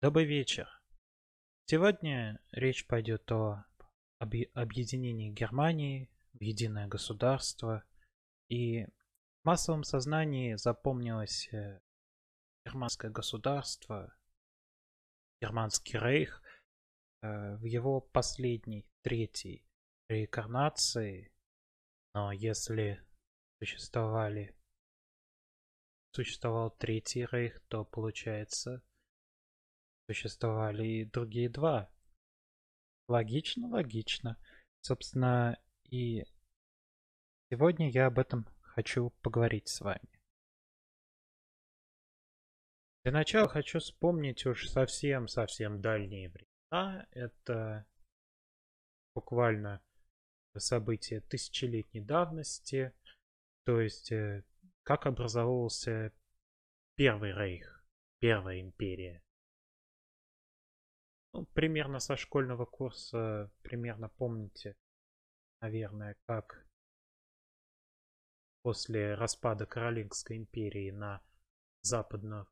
Добрый вечер. Сегодня речь пойдет о объединении Германии в единое государство. И в массовом сознании запомнилось э, германское государство, германский рейх э, в его последней, третьей реинкарнации. Но если существовали существовал третий рейх, то получается существовали и другие два. Логично, логично. Собственно, и сегодня я об этом хочу поговорить с вами. Для начала хочу вспомнить уж совсем-совсем дальние времена. Это буквально события тысячелетней давности. То есть, э, как образовался Первый Рейх, Первая империя. Ну, примерно со школьного курса, примерно помните, наверное, как после распада Каролингской империи на западную,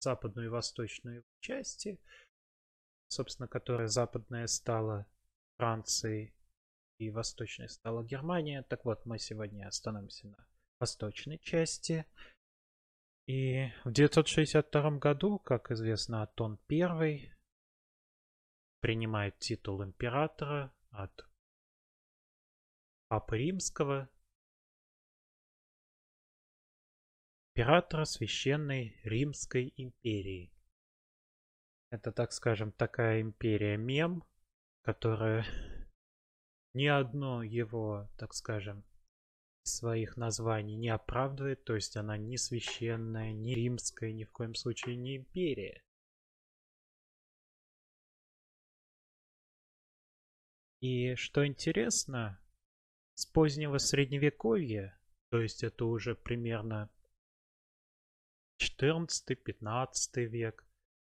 западную и восточную части, собственно, которая западная стала Францией и восточной стала Германия. Так вот, мы сегодня остановимся на восточной части. И в 962 году, как известно, Атон I принимает титул императора от Папы Римского, императора Священной Римской империи. Это, так скажем, такая империя-мем, которая ни одно его, так скажем, своих названий не оправдывает, то есть она не священная, не римская, ни в коем случае не империя. И что интересно, с позднего средневековья, то есть это уже примерно 14-15 век,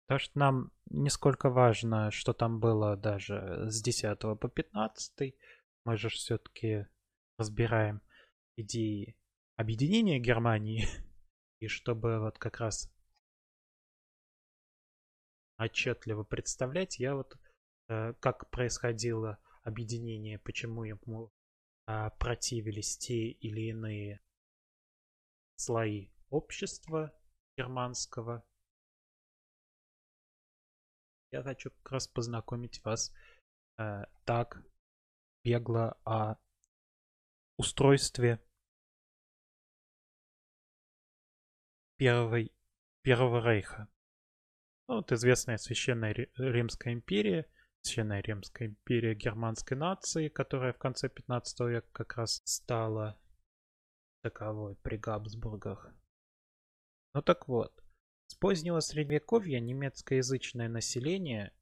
потому что нам не сколько важно, что там было даже с 10 по 15, мы же все-таки разбираем идеи объединения Германии, и чтобы вот как раз отчетливо представлять, я вот э, как происходило объединение, почему ему э, противились те или иные слои общества германского. Я хочу как раз познакомить вас э, так бегло о устройстве первой, Первого Рейха. Ну, вот известная Священная Римская империя, Священная Римская империя германской нации, которая в конце 15 века как раз стала таковой при Габсбургах. Ну так вот, с позднего средневековья немецкоязычное население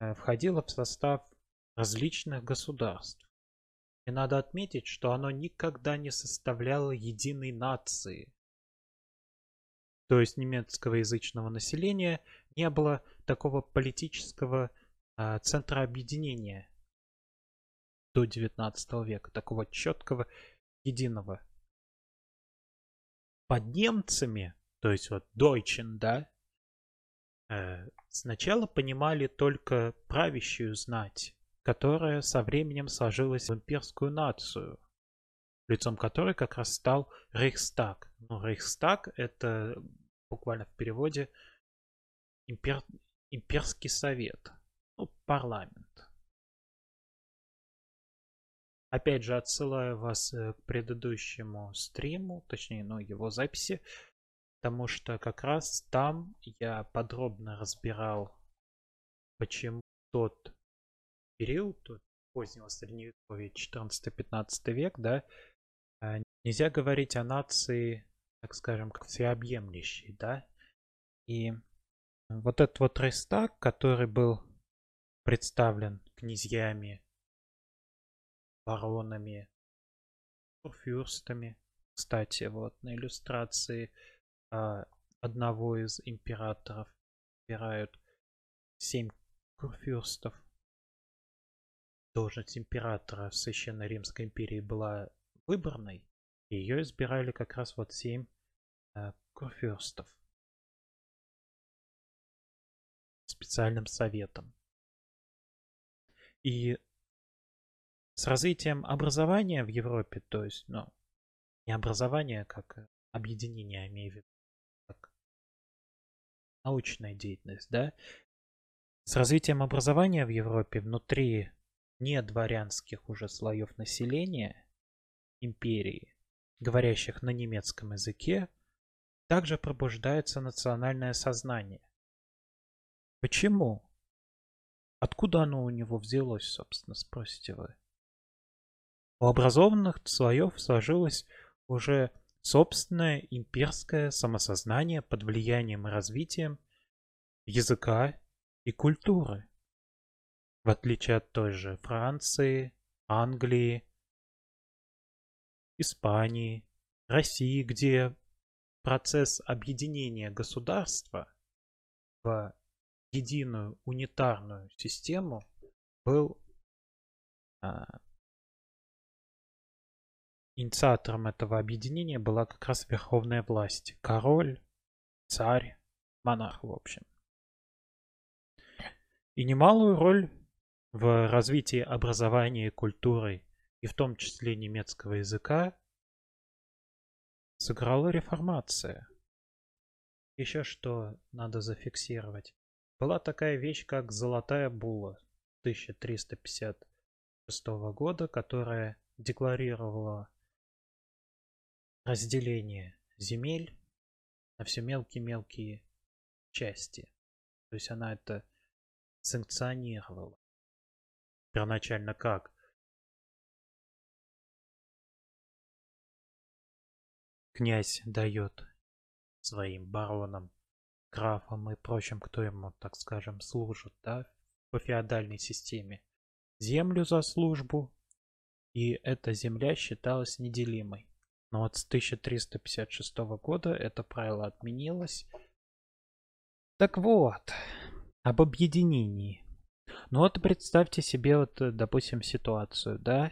э, входило в состав различных государств. И надо отметить, что оно никогда не составляло единой нации. То есть немецкого язычного населения не было такого политического э, центра объединения до 19 века, такого четкого, единого. Под немцами, то есть вот Deutschen, да, э, сначала понимали только правящую знать, которая со временем сложилась в имперскую нацию, лицом которой как раз стал Рейхстаг. Ну, Рейхстаг это буквально в переводе импер... имперский совет, ну, парламент. Опять же, отсылаю вас э, к предыдущему стриму, точнее, ну, его записи, потому что как раз там я подробно разбирал, почему тот период позднего средневековья, 14-15 век, да, а, нельзя говорить о нации, так скажем, как всеобъемлющей, да. И вот этот вот Рейстаг, который был представлен князьями, баронами, фюрстами, кстати, вот на иллюстрации а, одного из императоров выбирают семь курфюрстов должность императора в Священной Римской империи была выборной, ее избирали как раз вот семь э, курфюрстов. специальным советом. И с развитием образования в Европе, то есть, ну, не образование, как объединение, я имею в виду, как научная деятельность, да, с развитием образования в Европе внутри недворянских уже слоев населения империи, говорящих на немецком языке, также пробуждается национальное сознание. Почему? Откуда оно у него взялось, собственно, спросите вы? У образованных слоев сложилось уже собственное имперское самосознание под влиянием и развитием языка и культуры. В отличие от той же Франции, Англии, Испании, России, где процесс объединения государства в единую унитарную систему был а, инициатором этого объединения была как раз верховная власть. Король, царь, монарх, в общем. И немалую роль в развитии образования и культуры, и в том числе немецкого языка, сыграла реформация. Еще что надо зафиксировать. Была такая вещь, как Золотая Була 1356 года, которая декларировала разделение земель на все мелкие-мелкие части. То есть она это санкционировала. Первоначально как? Князь дает своим баронам графам и прочим, кто ему, так скажем, служит, да, по феодальной системе, землю за службу, и эта земля считалась неделимой. Но вот с 1356 года это правило отменилось. Так вот, об объединении. Ну вот представьте себе вот, допустим, ситуацию, да?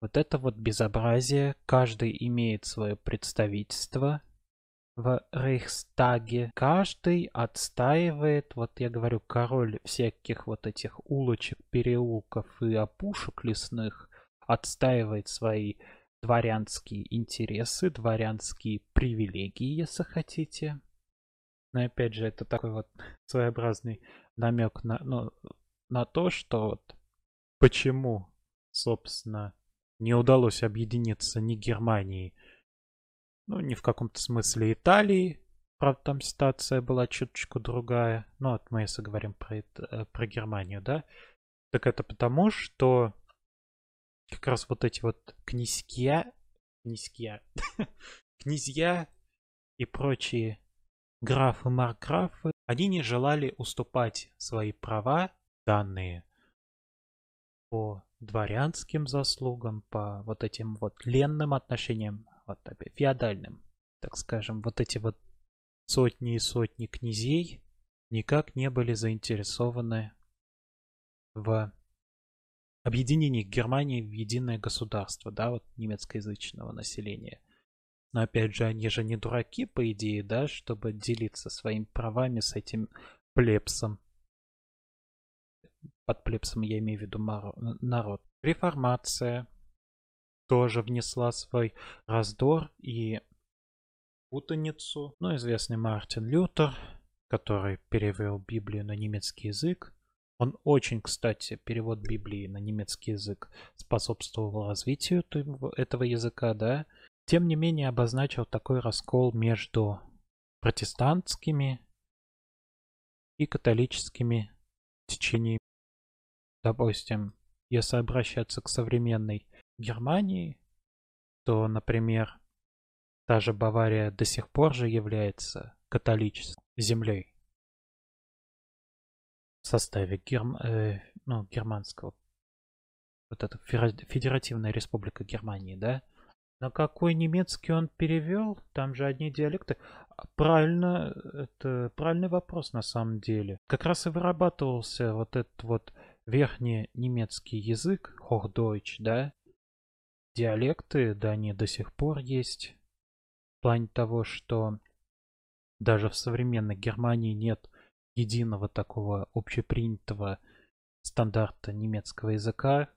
Вот это вот безобразие, каждый имеет свое представительство, в Рейхстаге. Каждый отстаивает, вот я говорю, король всяких вот этих улочек, переулков и опушек лесных отстаивает свои дворянские интересы, дворянские привилегии, если хотите. Но опять же, это такой вот своеобразный намек на, ну, на то, что вот почему, собственно, не удалось объединиться ни Германии, ну, не в каком-то смысле Италии. Правда, там ситуация была чуточку другая. Ну, вот мы если говорим про, э, про Германию, да. Так это потому, что как раз вот эти вот князья, князья, князья и прочие графы, маркграфы, они не желали уступать свои права, данные по дворянским заслугам, по вот этим вот ленным отношениям вот феодальным, так скажем, вот эти вот сотни и сотни князей никак не были заинтересованы в объединении Германии в единое государство, да, вот немецкоязычного населения. Но опять же, они же не дураки, по идее, да, чтобы делиться своими правами с этим плебсом. Под плебсом я имею в виду народ. Реформация, тоже внесла свой раздор и путаницу. Ну, известный Мартин Лютер, который перевел Библию на немецкий язык. Он очень, кстати, перевод Библии на немецкий язык способствовал развитию этого языка, да. Тем не менее, обозначил такой раскол между протестантскими и католическими течениями. Допустим, если обращаться к современной Германии, то, например, та же Бавария до сих пор же является католической землей в составе герм... э, ну, германского вот это Федеративная Республика Германии, да? На какой немецкий он перевел? Там же одни диалекты. Правильно, это правильный вопрос на самом деле. Как раз и вырабатывался вот этот вот верхний немецкий язык, Hochdeutsch, да? диалекты, да, они до сих пор есть. В плане того, что даже в современной Германии нет единого такого общепринятого стандарта немецкого языка.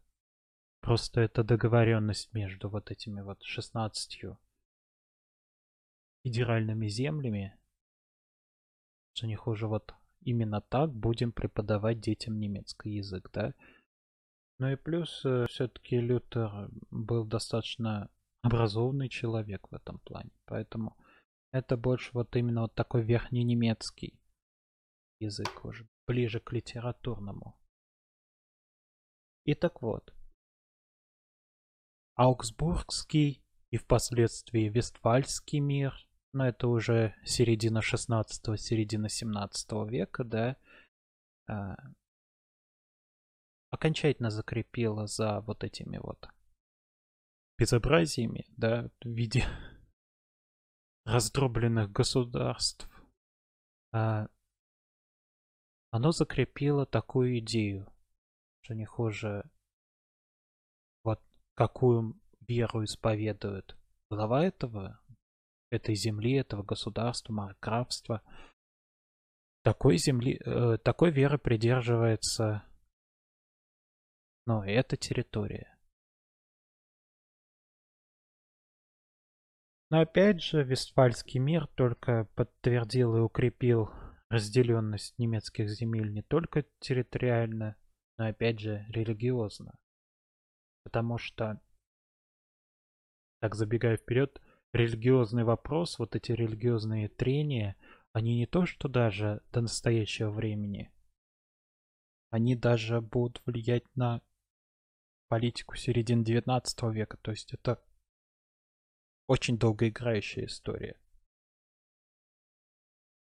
Просто это договоренность между вот этими вот 16 федеральными землями, что не хуже вот именно так будем преподавать детям немецкий язык, да. Ну и плюс э, все-таки Лютер был достаточно образованный человек в этом плане, поэтому это больше вот именно вот такой верхненемецкий язык уже, ближе к литературному. И так вот, Аугсбургский и впоследствии Вестфальский мир, но это уже середина 16 середина 17 века, да, а, окончательно закрепила за вот этими вот безобразиями, да, в виде раздробленных государств, а, оно закрепило такую идею, что не хуже вот какую веру исповедует глава этого, этой земли, этого государства, маркграфства. Такой земли, э, такой веры придерживается, ну, эта территория. Но опять же, Вестфальский мир только подтвердил и укрепил разделенность немецких земель не только территориально, но опять же религиозно. Потому что, так забегая вперед, религиозный вопрос, вот эти религиозные трения, они не то что даже до настоящего времени, они даже будут влиять на политику середины 19 века. То есть это очень долгоиграющая история.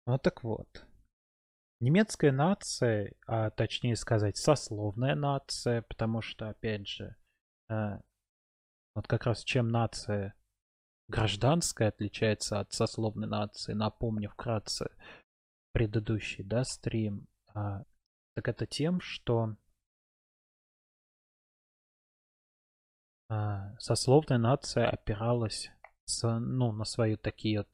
Ну так вот. Немецкая нация, а точнее сказать, сословная нация, потому что, опять же, э, вот как раз чем нация гражданская отличается от сословной нации, напомню вкратце предыдущий, да, стрим, э, так это тем, что э, сословная нация опиралась с, ну, на свою такие вот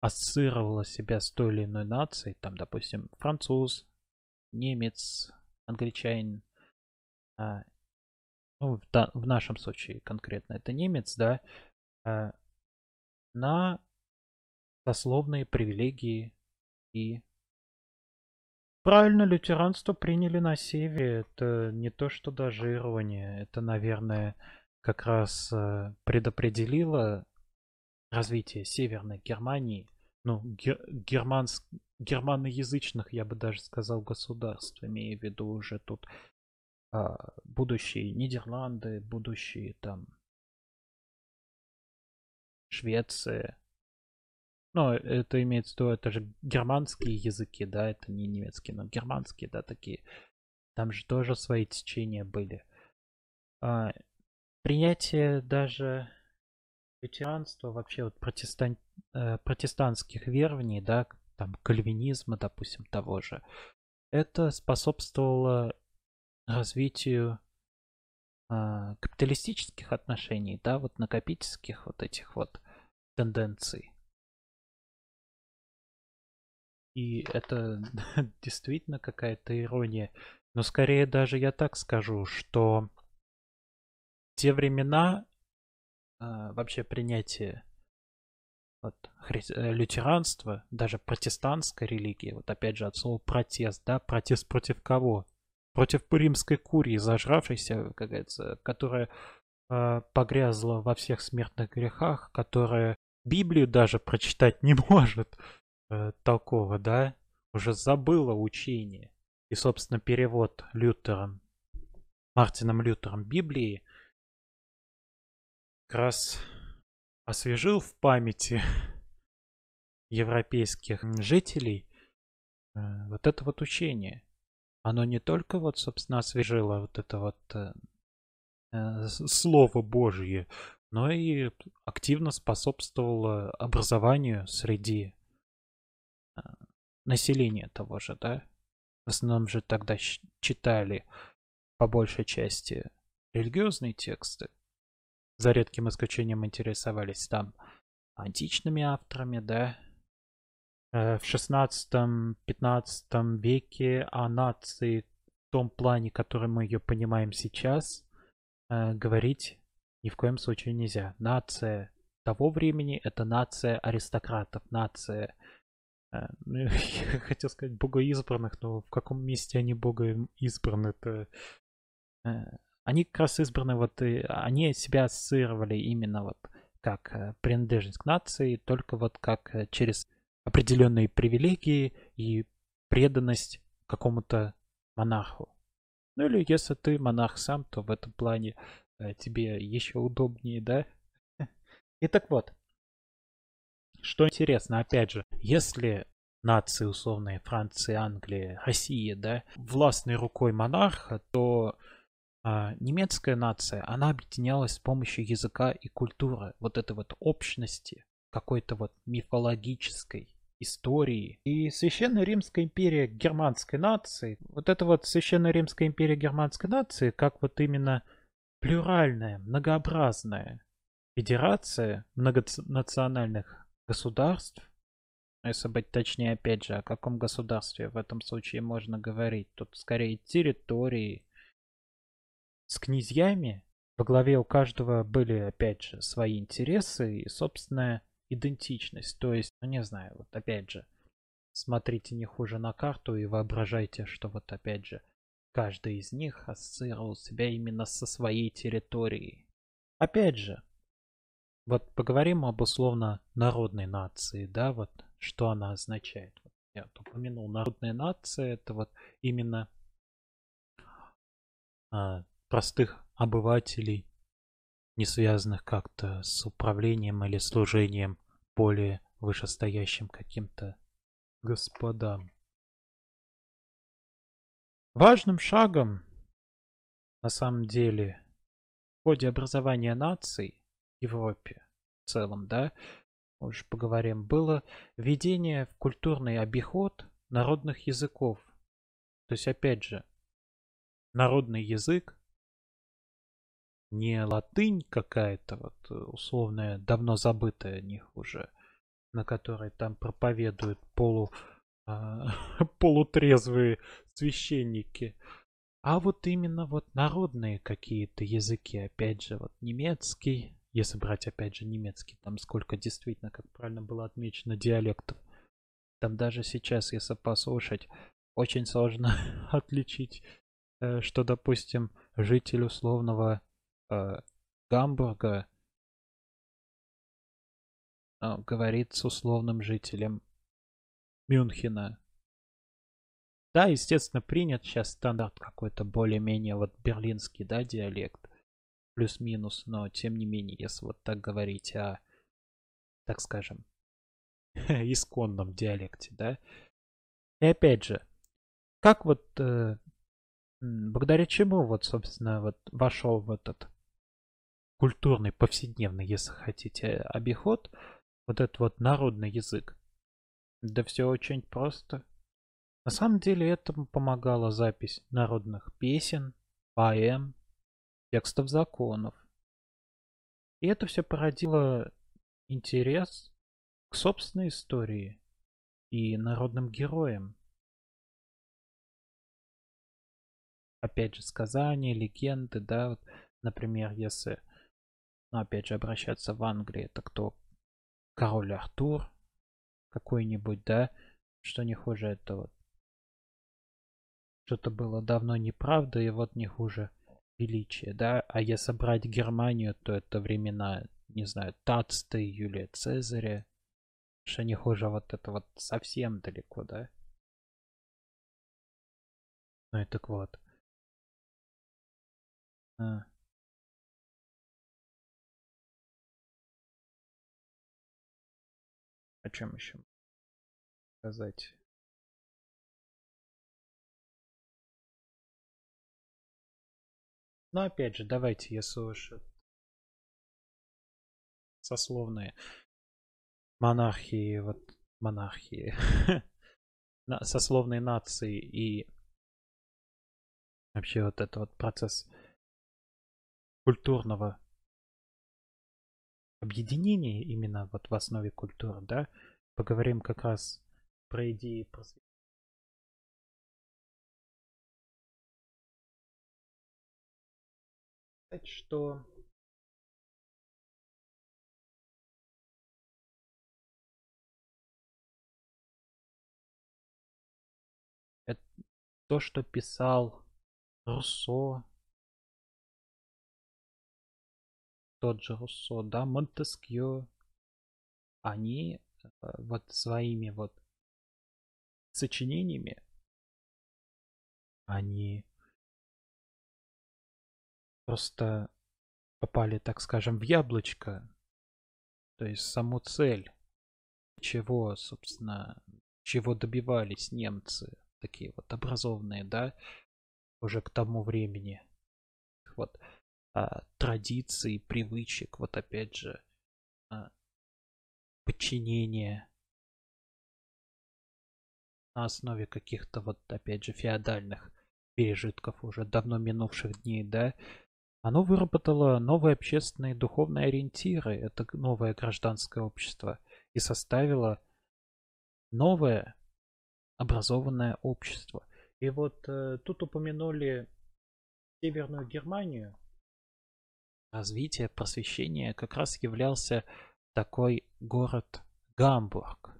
ассоциировала себя с той или иной нацией, там, допустим, француз, немец, англичанин, а, ну, в, в нашем случае конкретно это немец, да, а, на сословные привилегии и правильно лютеранство приняли на севере. Это не то, что дожирование, это, наверное, как раз э, предопределило развитие Северной Германии, ну, гер германс германоязычных, я бы даже сказал, государств, имея в виду уже тут а, будущие Нидерланды, будущие там Швеция. Ну, это имеется в виду, это же германские языки, да, это не немецкие, но германские, да, такие. Там же тоже свои течения были. А, принятие даже лютеранство, вообще вот протестан... э, протестантских верований, да, там кальвинизма, допустим, того же, это способствовало развитию капиталистических отношений, да, вот накопительских вот этих вот тенденций. И это действительно какая-то ирония. Но скорее даже я так скажу, что те времена а, вообще принятие вот, хри... Э, лютеранства, даже протестантской религии, вот опять же от слова протест, да, протест против кого? Против римской курии, зажравшейся, как говорится, которая э, погрязла во всех смертных грехах, которая Библию даже прочитать не может э, такого, да, уже забыла учение. И, собственно, перевод Лютером, Мартином Лютером Библии – как раз освежил в памяти европейских жителей э, вот это вот учение. Оно не только вот, собственно, освежило вот это вот э, э Слово Божье, но и активно способствовало образованию среди э, населения того же, да? В основном же тогда читали по большей части религиозные тексты, за редким исключением интересовались там античными авторами, да, в 16-15 веке о нации в том плане, который мы ее понимаем сейчас, э, говорить ни в коем случае нельзя. Нация того времени это нация аристократов, нация э, ну, я хотел сказать богоизбранных, но в каком месте они богоизбраны-то? Они как раз избраны, вот, они себя ассоциировали именно вот как э, принадлежность к нации, только вот как э, через определенные привилегии и преданность какому-то монарху. Ну или если ты монарх сам, то в этом плане э, тебе еще удобнее, да? И так вот, что интересно, опять же, если нации условные Франции, Англии, России, да, властной рукой монарха, то а немецкая нация, она объединялась с помощью языка и культуры, вот этой вот общности, какой-то вот мифологической истории. И Священная Римская империя германской нации, вот это вот Священная Римская империя германской нации, как вот именно плюральная, многообразная федерация многонациональных государств, если быть точнее, опять же, о каком государстве в этом случае можно говорить? Тут скорее территории, с князьями во главе у каждого были, опять же, свои интересы и собственная идентичность. То есть, ну не знаю, вот опять же, смотрите не хуже на карту и воображайте, что вот опять же, каждый из них ассоциировал себя именно со своей территорией. Опять же, вот поговорим об условно народной нации, да, вот что она означает. Я упомянул, народная нация это вот именно а, простых обывателей, не связанных как-то с управлением или служением более вышестоящим каким-то господам. Важным шагом, на самом деле, в ходе образования наций в Европе в целом, да, уже поговорим, было введение в культурный обиход народных языков. То есть, опять же, народный язык не латынь какая-то вот э, условная, давно забытая них уже, на которой там проповедуют полу, а, полутрезвые священники, а вот именно вот народные какие-то языки, опять же, вот немецкий, если брать опять же немецкий, там сколько действительно, как правильно было отмечено, диалектов. Там даже сейчас, если послушать, очень сложно отличить, э, что, допустим, житель условного э, Гамбурга э, говорит с условным жителем Мюнхена. Да, естественно, принят сейчас стандарт какой-то более-менее вот берлинский, да, диалект. Плюс-минус, но тем не менее, если вот так говорить о, так скажем, исконном диалекте, да. И опять же, как вот, э, благодаря чему вот, собственно, вот вошел в этот культурный, повседневный, если хотите, обиход, вот этот вот народный язык. Да все очень просто. На самом деле этому помогала запись народных песен, поэм, текстов законов. И это все породило интерес к собственной истории и народным героям. Опять же, сказания, легенды, да, вот, например, если но опять же, обращаться в Англии, это кто? Король Артур какой-нибудь, да? Что не хуже этого. Что-то было давно неправда, и вот не хуже величие, да? А если брать Германию, то это времена, не знаю, Тацта Юлия Цезаря. Что не хуже вот это вот совсем далеко, да? Ну и так вот. А. О чем еще сказать? Но опять же, давайте, если уж сословные монархии, вот монархии, сословные нации и вообще вот это вот процесс культурного объединение именно вот в основе культуры, да, поговорим как раз про идеи просвещения. что это то, что писал Руссо, тот же Руссо, да, Монтескьё, они э, вот своими вот сочинениями, они просто попали, так скажем, в яблочко, то есть саму цель, чего, собственно, чего добивались немцы, такие вот образованные, да, уже к тому времени. Вот а, традиций, привычек, вот опять же, а, подчинение на основе каких-то вот, опять же, феодальных пережитков уже давно минувших дней, да, оно выработало новые общественные духовные ориентиры, это новое гражданское общество, и составило новое образованное общество. И вот э, тут упомянули Северную Германию. Развитие просвещения как раз являлся такой город Гамбург.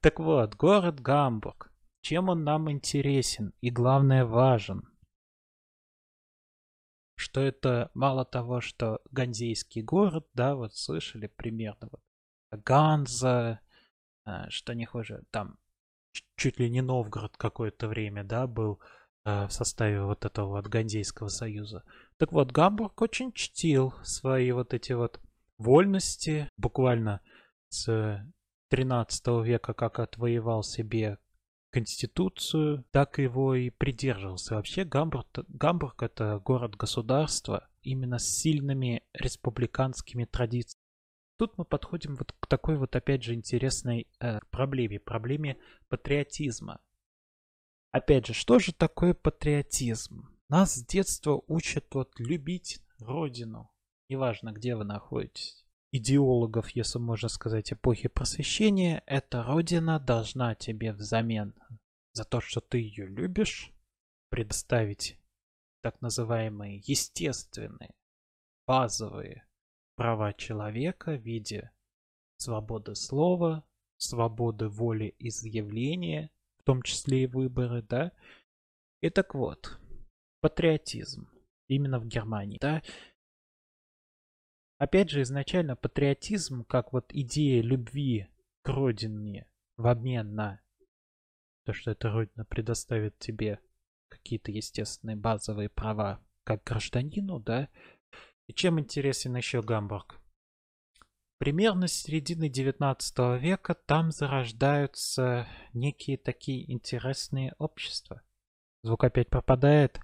Так вот, город Гамбург. Чем он нам интересен и, главное, важен? Что это мало того, что Ганзейский город, да, вот слышали примерно, вот, Ганза, э, что не хуже, там чуть ли не Новгород какое-то время, да, был в составе вот этого вот Ганзейского союза. Так вот, Гамбург очень чтил свои вот эти вот вольности, буквально с 13 века, как отвоевал себе конституцию, так его и придерживался. Вообще Гамбург, Гамбург это город-государство именно с сильными республиканскими традициями. Тут мы подходим вот к такой вот опять же интересной э, проблеме, проблеме патриотизма. Опять же, что же такое патриотизм? Нас с детства учат вот любить родину, неважно где вы находитесь. Идеологов, если можно сказать, эпохи просвещения, эта родина должна тебе взамен за то, что ты ее любишь, предоставить так называемые естественные, базовые права человека в виде свободы слова, свободы воли изъявления, том числе и выборы, да. И так вот, патриотизм именно в Германии, да. Опять же, изначально патриотизм, как вот идея любви к родине в обмен на то, что эта родина предоставит тебе какие-то естественные базовые права как гражданину, да, и чем интересен еще Гамбург? Примерно с середины 19 века там зарождаются некие такие интересные общества. Звук опять пропадает.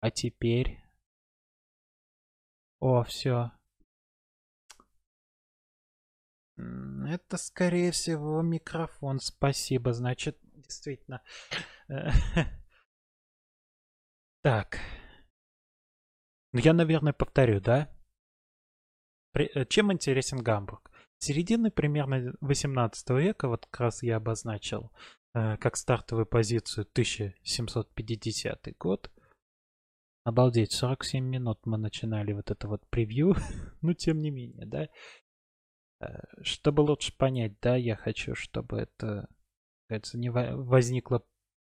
А теперь... О, все. Это, скорее всего, микрофон. Спасибо. Значит, действительно. Так. Ну, я, наверное, повторю, да? Э, чем интересен Гамбург? Середины примерно 18 века, вот как раз я обозначил э, как стартовую позицию 1750 год. Обалдеть, 47 минут мы начинали вот это вот превью, но тем не менее, да. Э, чтобы лучше понять, да, я хочу, чтобы это, кажется, не возникло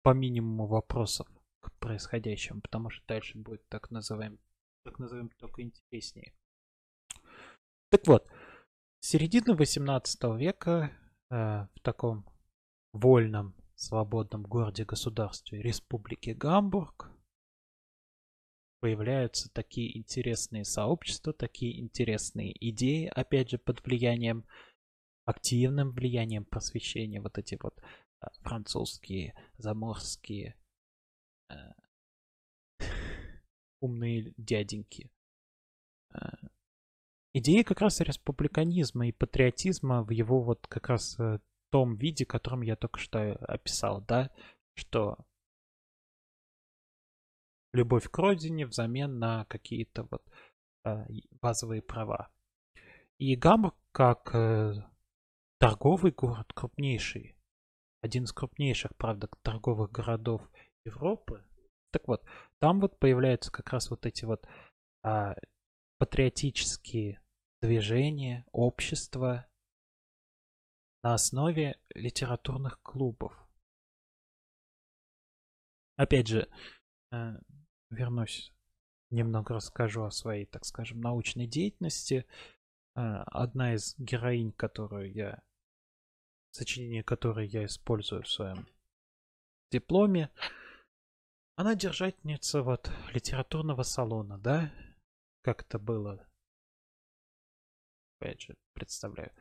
по минимуму вопросов к происходящему, потому что дальше будет так называем так назовем, только интереснее. Так вот, середина 18 века э, в таком вольном, свободном городе-государстве Республики Гамбург появляются такие интересные сообщества, такие интересные идеи, опять же, под влиянием, активным влиянием просвещения, вот эти вот э, французские, заморские, э, умные дяденьки. А, идея как раз республиканизма и патриотизма в его вот как раз э, том виде, которым я только что описал, да, что любовь к родине взамен на какие-то вот а, базовые права. И Гамбург как э, торговый город, крупнейший, один из крупнейших, правда, торговых городов Европы. Так вот, там вот появляются как раз вот эти вот а, патриотические движения, общества на основе литературных клубов. Опять же, э, вернусь, немного расскажу о своей, так скажем, научной деятельности. Э, одна из героинь, которую я, сочинение которой я использую в своем дипломе, она держательница вот литературного салона, да? Как это было? Опять же, представляю.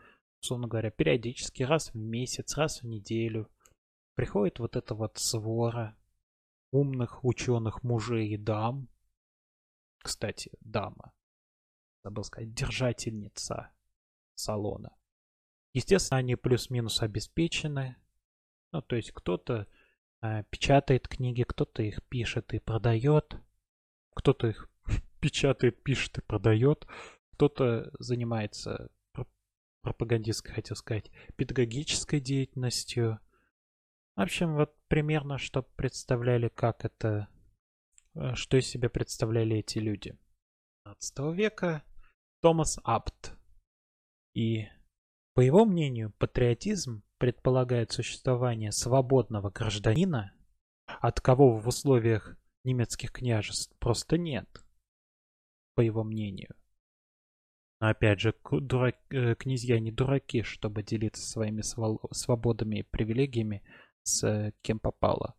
Условно говоря, периодически, раз в месяц, раз в неделю приходит вот эта вот свора умных ученых мужей и дам. Кстати, дама. Забыл сказать, держательница салона. Естественно, они плюс-минус обеспечены. Ну, то есть кто-то э, печатает книги, кто-то их пишет и продает, кто-то их печатает, пишет и продает, кто-то занимается пропагандистской, хотел сказать, педагогической деятельностью, в общем, вот примерно, что представляли, как это, э, что из себя представляли эти люди. 15 века Томас Апт. И, по его мнению, патриотизм предполагает существование свободного гражданина, от кого в условиях немецких княжеств просто нет, по его мнению. Но опять же, дурак, э, князья не дураки, чтобы делиться своими свободами и привилегиями с кем попало.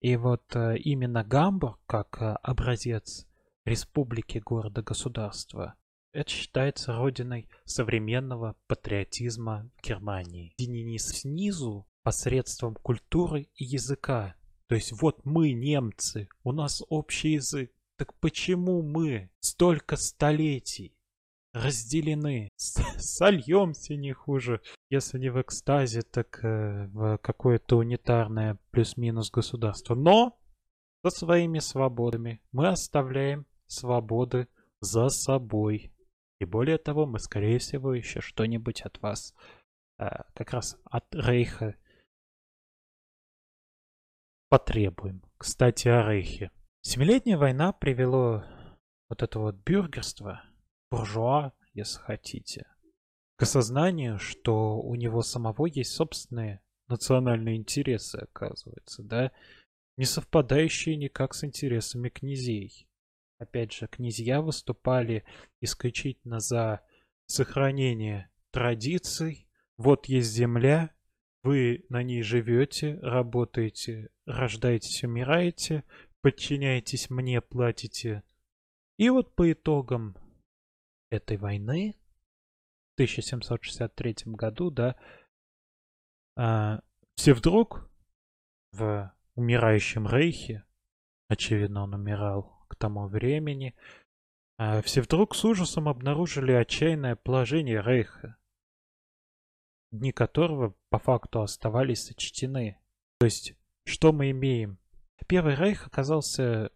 И вот э, именно Гамбург, как э, образец республики города-государства, это считается родиной современного патриотизма Германии. Не снизу посредством культуры и языка. То есть вот мы, немцы, у нас общий язык. Так почему мы столько столетий разделены. Сольемся не хуже. Если не в экстазе, так э, в какое-то унитарное плюс-минус государство. Но со своими свободами мы оставляем свободы за собой. И более того, мы, скорее всего, еще что-нибудь от вас, э, как раз от Рейха, потребуем. Кстати, о Рейхе. Семилетняя война привело вот это вот бюргерство буржуа, если хотите, к осознанию, что у него самого есть собственные национальные интересы, оказывается, да, не совпадающие никак с интересами князей. Опять же, князья выступали исключительно за сохранение традиций. Вот есть земля, вы на ней живете, работаете, рождаетесь, умираете, подчиняетесь мне, платите. И вот по итогам этой войны в 1763 году, да, а, все вдруг в умирающем рейхе, очевидно, он умирал к тому времени, а, все вдруг с ужасом обнаружили отчаянное положение рейха, дни которого по факту оставались сочтены. То есть, что мы имеем? Первый рейх оказался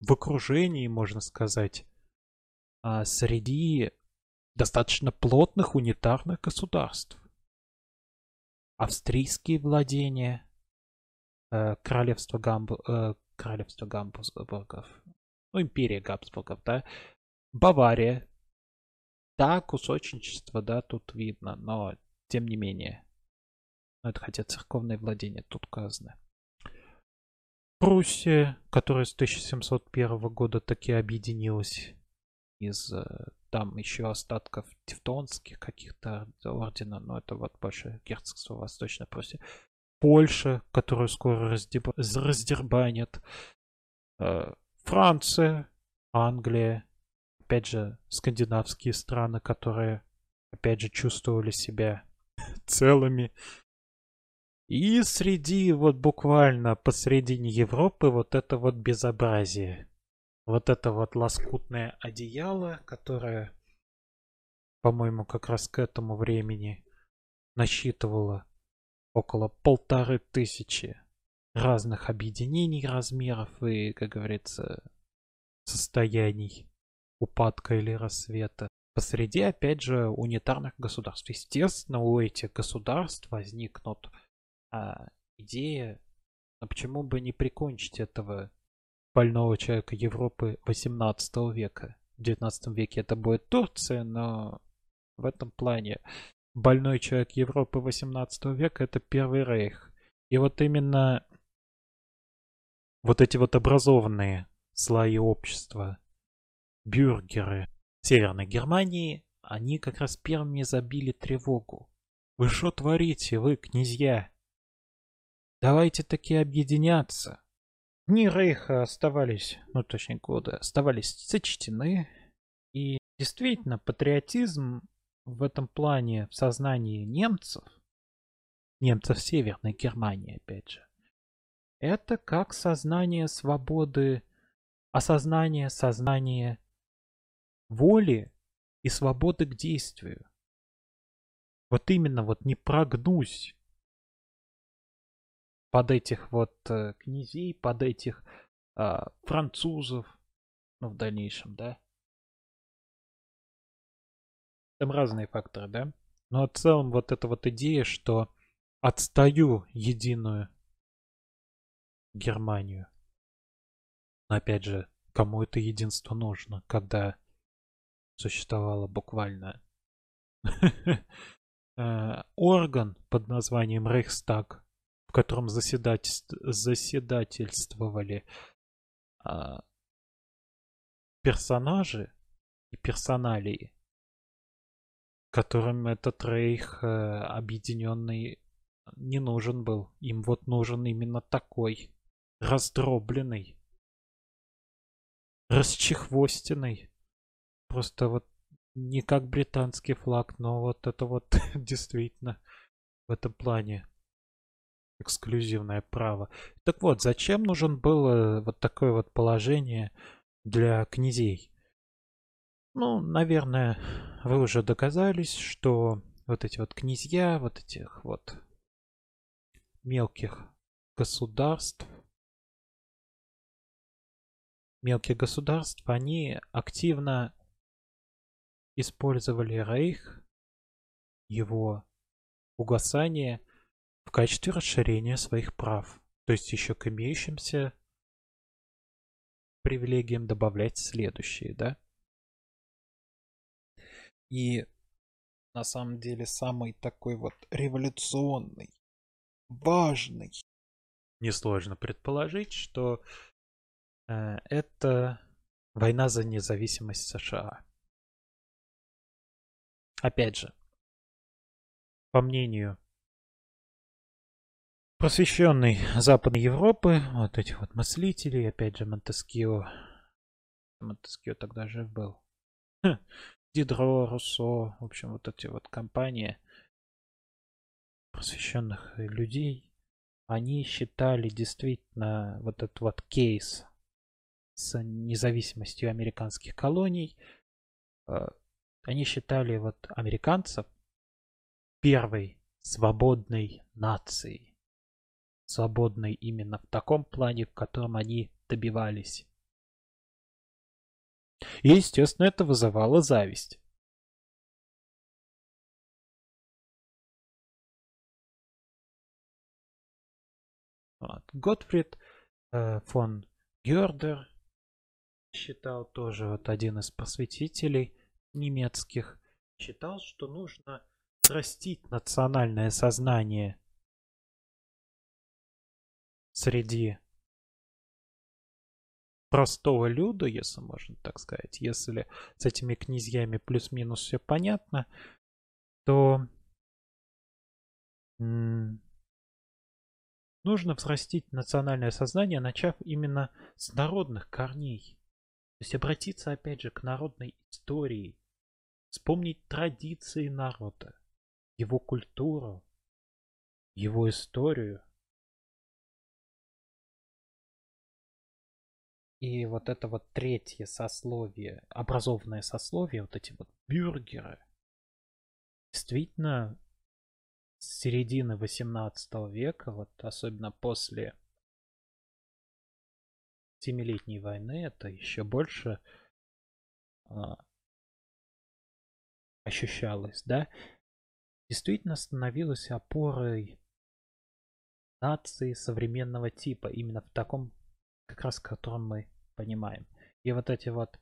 в окружении, можно сказать, среди достаточно плотных унитарных государств. Австрийские владения, э, королевство, Гамб... э, королевство Гамбургов, ну, империя Габсбургов, да, Бавария. Да, кусочничество, да, тут видно, но тем не менее. Это хотя церковные владения тут указаны. Пруссия, которая с 1701 года таки объединилась из э, там еще остатков тевтонских каких-то ордена, но это вот больше герцогство Восточной Пруссии. Польша, которую скоро раздеб... раздербанят. Э, Франция, Англия, опять же, скандинавские страны, которые, опять же, чувствовали себя целыми. И среди, вот буквально посредине Европы, вот это вот безобразие вот это вот лоскутное одеяло, которое, по-моему, как раз к этому времени насчитывало около полторы тысячи разных объединений размеров и, как говорится, состояний упадка или рассвета. посреди, опять же, унитарных государств. Естественно, у этих государств возникнут а, идея, а почему бы не прикончить этого больного человека Европы 18 века. В 19 веке это будет Турция, но в этом плане больной человек Европы 18 века это Первый Рейх. И вот именно вот эти вот образованные слои общества, бюргеры Северной Германии, они как раз первыми забили тревогу. Вы что творите, вы, князья? Давайте таки объединяться. Дни Рейха оставались, ну точнее годы, оставались сочтены. И действительно, патриотизм в этом плане в сознании немцев, немцев Северной Германии, опять же, это как сознание свободы, осознание, сознание воли и свободы к действию. Вот именно вот не прогнусь под этих вот э, князей, под этих э, французов, ну в дальнейшем, да. Там разные факторы, да. Но в целом вот эта вот идея, что отстаю единую Германию. Но опять же, кому это единство нужно, когда существовало буквально э, орган под названием Рейхстаг, в котором заседательствовали а, персонажи и персоналии, которым этот рейх э, объединенный не нужен был. Им вот нужен именно такой, раздробленный, расчехвостенный. Просто вот не как британский флаг, но вот это вот действительно в этом плане эксклюзивное право. Так вот, зачем нужен был э, вот такое вот положение для князей? Ну, наверное, вы уже доказались, что вот эти вот князья, вот этих вот мелких государств, мелких государств, они активно использовали Рейх, его угасание в качестве расширения своих прав, то есть еще к имеющимся привилегиям добавлять следующие, да? И на самом деле самый такой вот революционный, важный. Несложно предположить, что э, это война за независимость США. Опять же, по мнению просвещенной Западной Европы, вот этих вот мыслителей, опять же, Монтескио. Монтескио тогда жив был. Хм. Дидро, Руссо, в общем, вот эти вот компании просвещенных людей, они считали действительно вот этот вот кейс с независимостью американских колоний, э, они считали вот американцев первой свободной нацией свободной именно в таком плане, в котором они добивались. И, естественно, это вызывало зависть. Вот. Готфрид э, фон Гердер считал тоже вот один из просветителей немецких, считал, что нужно растить национальное сознание среди простого люда, если можно так сказать, если с этими князьями плюс-минус все понятно, то нужно взрастить национальное сознание, начав именно с народных корней. То есть обратиться опять же к народной истории, вспомнить традиции народа, его культуру, его историю – И вот это вот третье сословие, образованное сословие, вот эти вот бюргеры, действительно с середины 18 века, вот особенно после Семилетней войны, это еще больше а, ощущалось, да, действительно становилась опорой нации современного типа, именно в таком, как раз, котором мы понимаем. И вот эти вот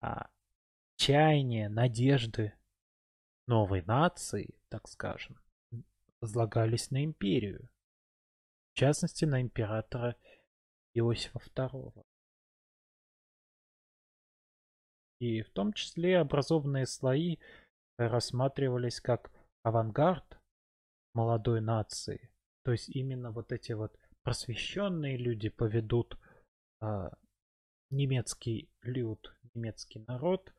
а, чаяния, надежды новой нации, так скажем, возлагались на империю. В частности, на императора Иосифа II. И в том числе образованные слои рассматривались как авангард молодой нации. То есть именно вот эти вот просвещенные люди поведут а, немецкий люд, немецкий народ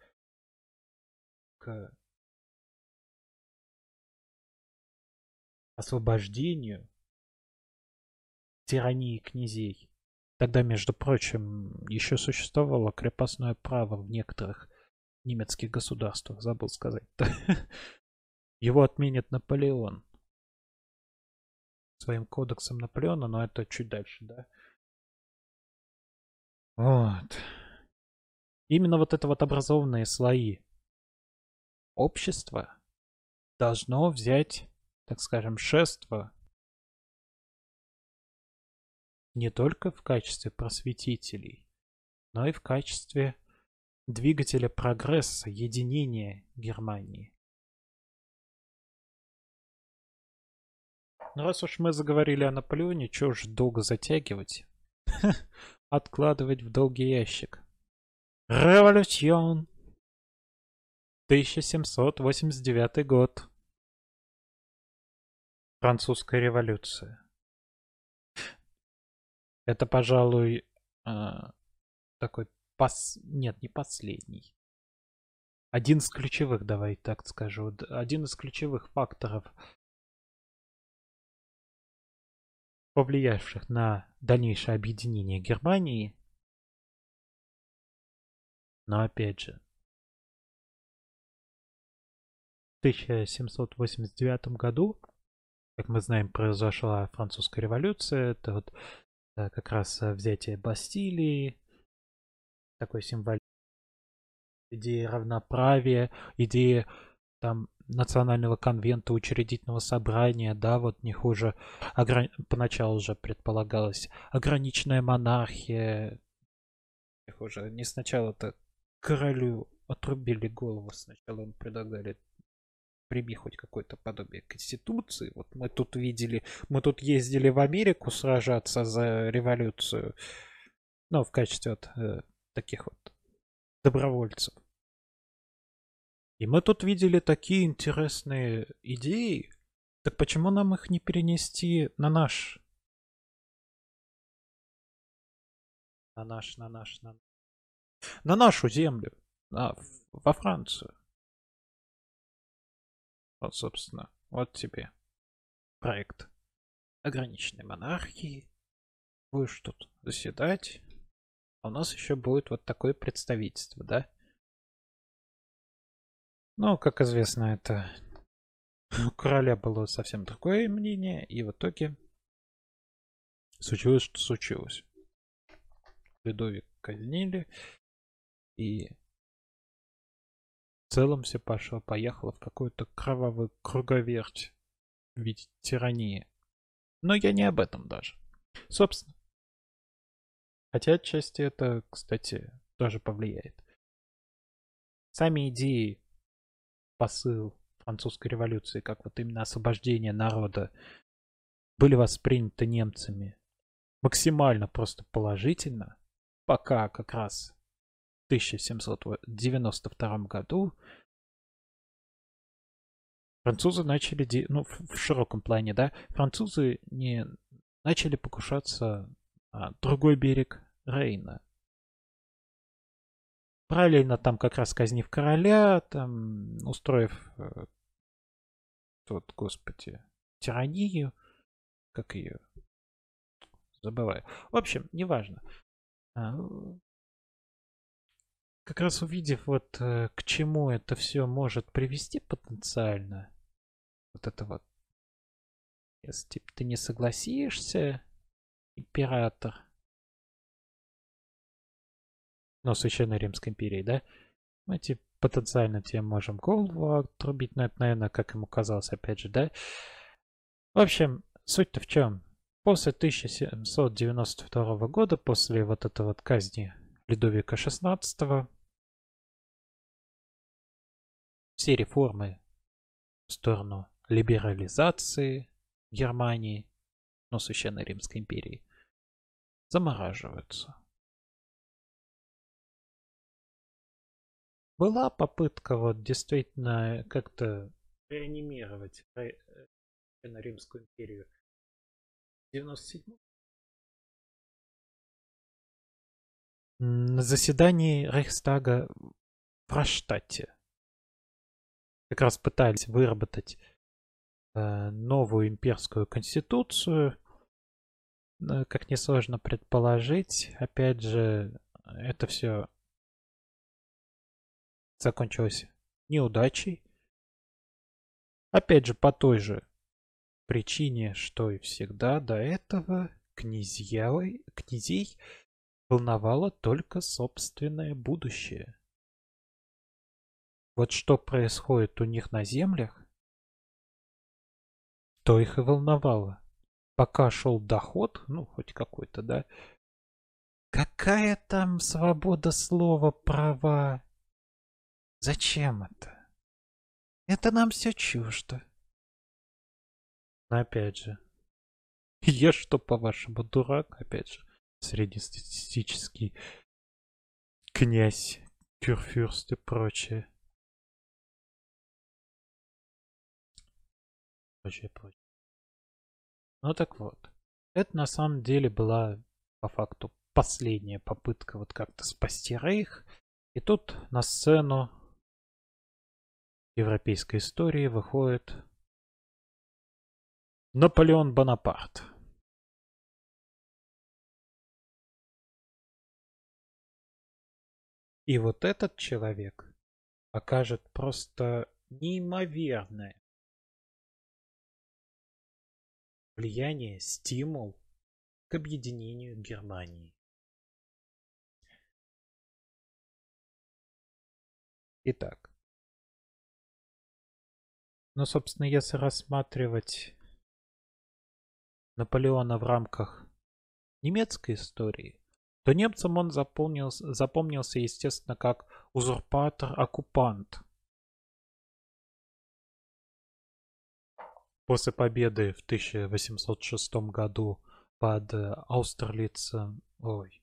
к освобождению тирании князей. Тогда, между прочим, еще существовало крепостное право в некоторых немецких государствах, забыл сказать. Его отменит Наполеон своим кодексом Наполеона, но это чуть дальше, да. Вот. Именно вот это вот образованные слои общества должно взять, так скажем, шество не только в качестве просветителей, но и в качестве двигателя прогресса, единения Германии. Ну, раз уж мы заговорили о Наполеоне, чего ж долго затягивать? Откладывать в долгий ящик. Революцион! 1789 год. Французская революция. Это, пожалуй, э, такой пос... Нет, не последний. Один из ключевых, давай так скажу, один из ключевых факторов, повлиявших на дальнейшее объединение Германии. Но опять же, в 1789 году, как мы знаем, произошла французская революция. Это вот Э, как раз э, взятие Бастилии, такой символ идея равноправия, идея там национального конвента, учредительного собрания, да, вот не хуже, ограни... поначалу уже предполагалось, ограниченная монархия, не хуже, не сначала-то королю отрубили голову, сначала им предлагали прими хоть какое-то подобие конституции. Вот мы тут видели, мы тут ездили в Америку сражаться за революцию, ну, в качестве вот э, таких вот добровольцев. И мы тут видели такие интересные идеи. Так почему нам их не перенести на наш... На наш, на наш, на... На нашу землю. На, во Францию. Вот, собственно, вот тебе проект ограниченной монархии. Будешь тут заседать. А у нас еще будет вот такое представительство, да? Ну, как известно, это у короля было совсем другое мнение, и в итоге случилось, что случилось. Людовик казнили, и в целом все пошло, поехало в какую-то кровавую круговерть в виде тирании. Но я не об этом даже. Собственно. Хотя отчасти это, кстати, тоже повлияет. Сами идеи, посыл французской революции, как вот именно освобождение народа, были восприняты немцами максимально просто положительно, пока как раз 1792 году французы начали, ну, в широком плане, да, французы не начали покушаться на другой берег Рейна. Параллельно там как раз казнив короля, там устроив э, вот, господи, тиранию, как ее, забываю. В общем, неважно. А, как раз увидев вот э, к чему это все может привести потенциально, вот это вот, если типа, ты не согласишься, император, ну, Священной Римской империи, да, эти потенциально тебе можем голову отрубить, но это, наверное, как ему казалось, опять же, да? В общем, суть-то в чем? После 1792 года, после вот этой вот казни Людовика XVI, все реформы в сторону либерализации Германии, ну, Священной Римской империи, замораживаются. Была попытка вот действительно как-то реанимировать на Римскую империю? в 97 На заседании Рейхстага в Раштате. Как раз пытались выработать э, новую имперскую конституцию. Э, как несложно предположить, опять же, это все закончилось неудачей. Опять же, по той же причине, что и всегда до этого князья, князей волновало только собственное будущее. Вот что происходит у них на землях, то их и волновало. Пока шел доход, ну, хоть какой-то, да, Какая там свобода слова, права? Зачем это? Это нам все чуждо. Но опять же, я что, по-вашему, дурак? Опять же, среднестатистический князь, кюрфюрст и прочее. Прочее, прочее. Ну так вот. Это на самом деле была по факту последняя попытка вот как-то спасти Рейх. И тут на сцену европейской истории выходит Наполеон Бонапарт. И вот этот человек окажет просто неимоверное влияние, стимул к объединению Германии. Итак, ну, собственно, если рассматривать Наполеона в рамках немецкой истории, то немцам он запомнился, запомнился, естественно, как узурпатор-оккупант. После победы в 1806 году под Аустерлицем, ой,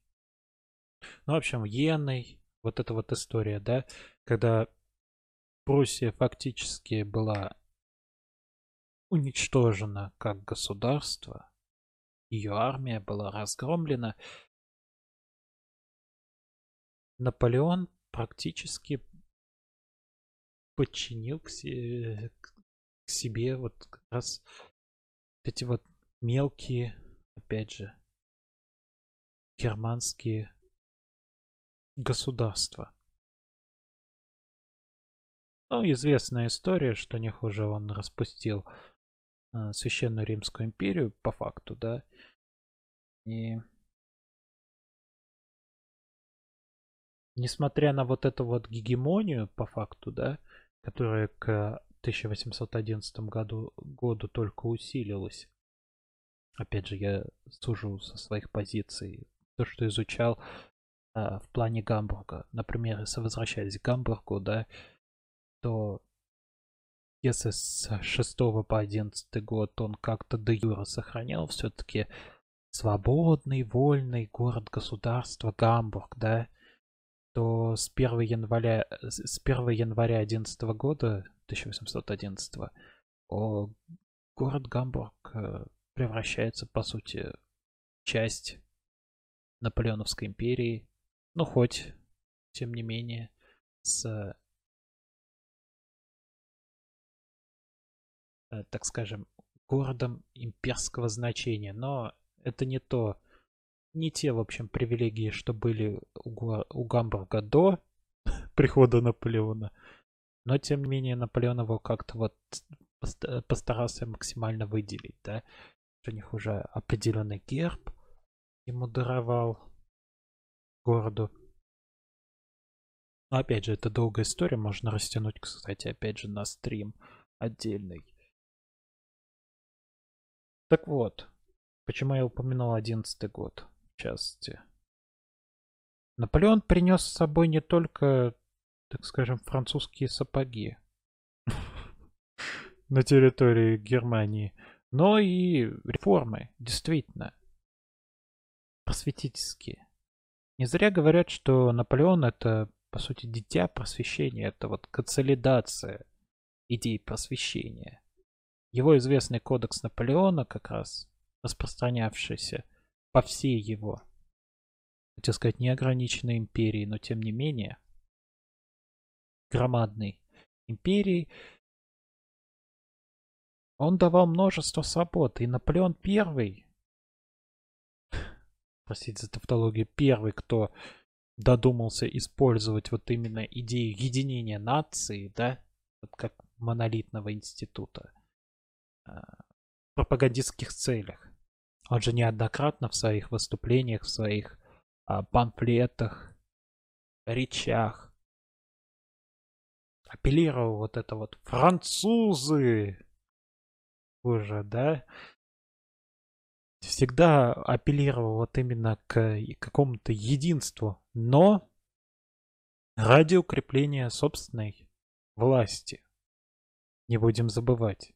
ну, в общем, Йеной, вот эта вот история, да, когда Пруссия фактически была уничтожена как государство, ее армия была разгромлена, Наполеон практически подчинил к, се к себе вот как раз эти вот мелкие, опять же, германские государства. Ну, известная история, что не хуже он распустил Священную Римскую империю, по факту, да. И несмотря на вот эту вот гегемонию, по факту, да, которая к 1811 году, году только усилилась, опять же, я сужу со своих позиций, то, что изучал а, в плане Гамбурга. Например, если возвращаясь к Гамбургу, да, то если с 6 по 11 год он как-то до юра сохранял все-таки свободный, вольный город-государство Гамбург, да, то с 1 января, с 1 января 11 года, 1811, о, город Гамбург э, превращается, по сути, в часть Наполеоновской империи, ну, хоть, тем не менее, с так скажем, городом имперского значения. Но это не то, не те, в общем, привилегии, что были у, у Гамбурга до прихода Наполеона. Но, тем не менее, Наполеон его как-то вот постарался максимально выделить, да. У них уже определенный герб ему даровал городу. Но опять же, это долгая история, можно растянуть, кстати, опять же, на стрим отдельный. Так вот, почему я упомянул одиннадцатый год, в частности. Наполеон принес с собой не только, так скажем, французские сапоги на территории Германии, но и реформы, действительно, просветительские. Не зря говорят, что Наполеон это, по сути, дитя просвещения, это вот консолидация идей просвещения. Его известный кодекс Наполеона, как раз распространявшийся по всей его, хотел сказать, неограниченной империи, но тем не менее, громадной империи, он давал множество свобод, и Наполеон первый, простите за тавтологию, первый, кто додумался использовать вот именно идею единения нации, да, вот как монолитного института пропагандистских целях. Он же неоднократно в своих выступлениях, в своих а, памфлетах, речах апеллировал вот это вот французы, уже, да, всегда апеллировал вот именно к какому-то единству, но ради укрепления собственной власти. Не будем забывать.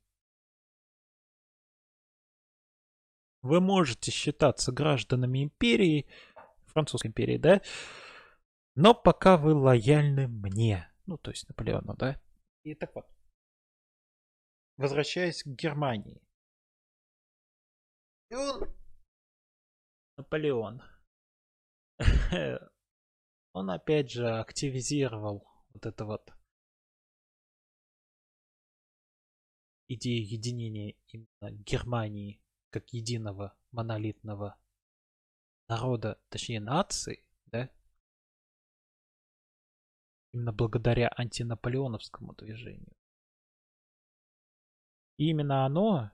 Вы можете считаться гражданами империи, французской империи, да, но пока вы лояльны мне, ну, то есть Наполеону, да. И так вот, возвращаясь к Германии. И он... Наполеон. он опять же активизировал вот это вот идею единения именно Германии как единого монолитного народа, точнее нации, да? Именно благодаря антинаполеоновскому движению. И именно оно,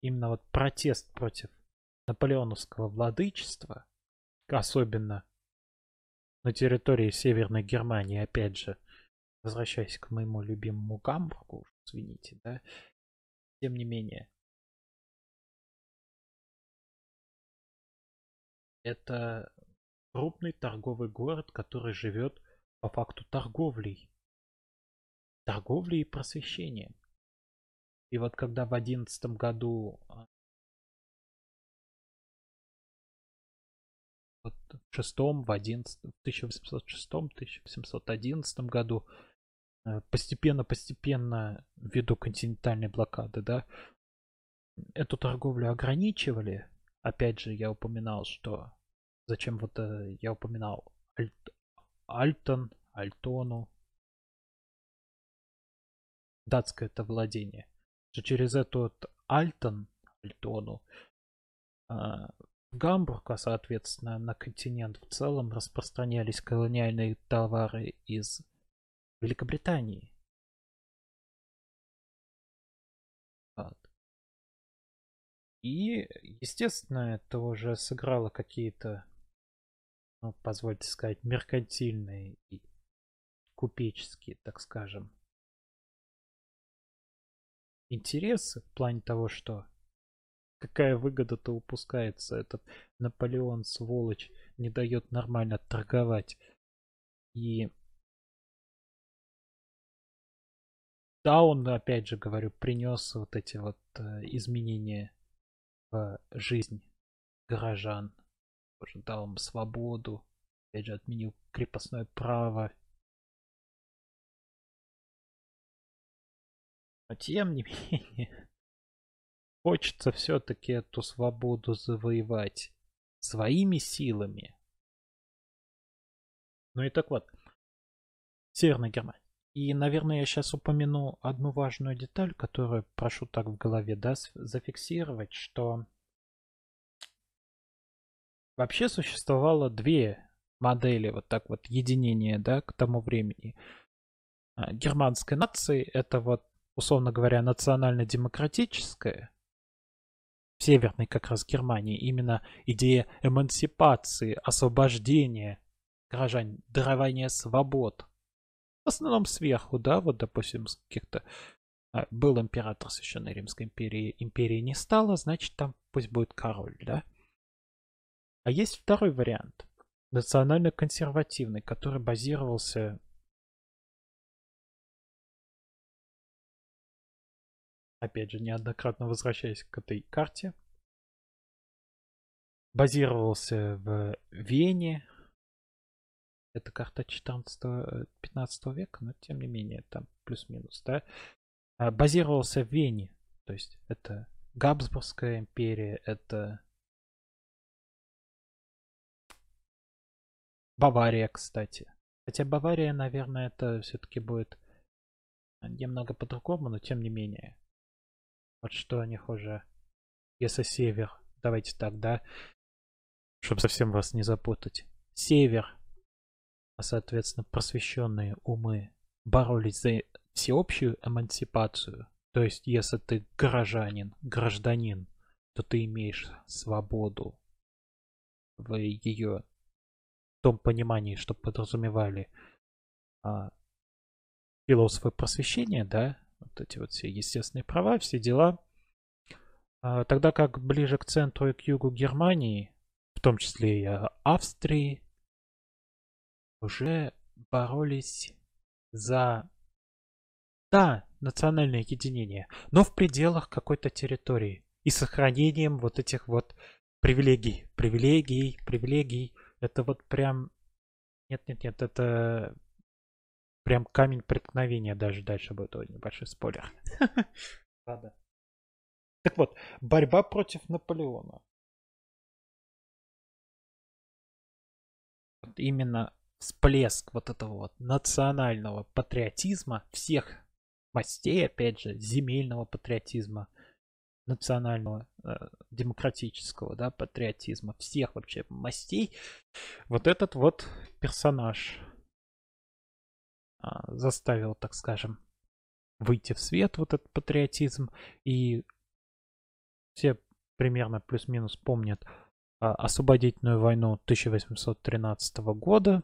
именно вот протест против наполеоновского владычества, особенно на территории Северной Германии, опять же, возвращаясь к моему любимому Гамбургу, извините, да, тем не менее, это крупный торговый город, который живет по факту торговлей. Торговлей и просвещением. И вот когда в одиннадцатом году а, вот в шестом, в одиннадцатом, в 1806-1811 году постепенно-постепенно э, ввиду континентальной блокады, да, эту торговлю ограничивали. Опять же, я упоминал, что зачем вот э, я упоминал Альт, Альтон, Альтону, датское это владение. Что через этот Альтон, Альтону, в Гамбург, а соответственно на континент в целом распространялись колониальные товары из Великобритании. И, естественно, это уже сыграло какие-то, ну, позвольте сказать, меркантильные и купеческие, так скажем, интересы в плане того, что какая выгода-то упускается. Этот Наполеон, сволочь, не дает нормально торговать. И да, он, опять же говорю, принес вот эти вот э, изменения в жизнь горожан. Тоже дал им свободу. Опять же, отменил крепостное право Но тем не менее, хочется все-таки эту свободу завоевать своими силами. Ну и так вот, Северная Германия. И, наверное, я сейчас упомяну одну важную деталь, которую прошу так в голове да, зафиксировать, что вообще существовало две модели вот так вот единения, да, к тому времени. А, германской нации это вот условно говоря, национально-демократическая, в Северной как раз Германии, именно идея эмансипации, освобождения горожане, дарование свобод. В основном сверху, да, вот, допустим, с каких-то а, был император Священной Римской империи, империи не стало, значит, там пусть будет король, да? А есть второй вариант, национально-консервативный, который базировался опять же, неоднократно возвращаясь к этой карте, базировался в Вене. Это карта 14-15 века, но тем не менее, там плюс-минус, да. А, базировался в Вене. То есть это Габсбургская империя, это Бавария, кстати. Хотя Бавария, наверное, это все-таки будет немного по-другому, но тем не менее. Вот что о них уже. Если север, давайте так, да, чтобы совсем вас не запутать. Север, а соответственно просвещенные умы боролись за всеобщую эмансипацию. То есть, если ты горожанин, гражданин, то ты имеешь свободу в ее том понимании, что подразумевали а, философы просвещения, да, вот эти вот все естественные права, все дела. А, тогда как ближе к центру и к югу Германии, в том числе и Австрии, уже боролись за, да, национальное единение, но в пределах какой-то территории и сохранением вот этих вот привилегий, привилегий, привилегий. Это вот прям, нет-нет-нет, это прям камень преткновения даже дальше будет. Ой, небольшой спойлер. Ладно. Так вот, борьба против Наполеона. Вот именно всплеск вот этого вот национального патриотизма всех мастей, опять же, земельного патриотизма, национального, э, демократического, да, патриотизма, всех вообще мастей, вот этот вот персонаж а, заставил, так скажем, выйти в свет вот этот патриотизм. И все примерно плюс-минус помнят а, освободительную войну 1813 года.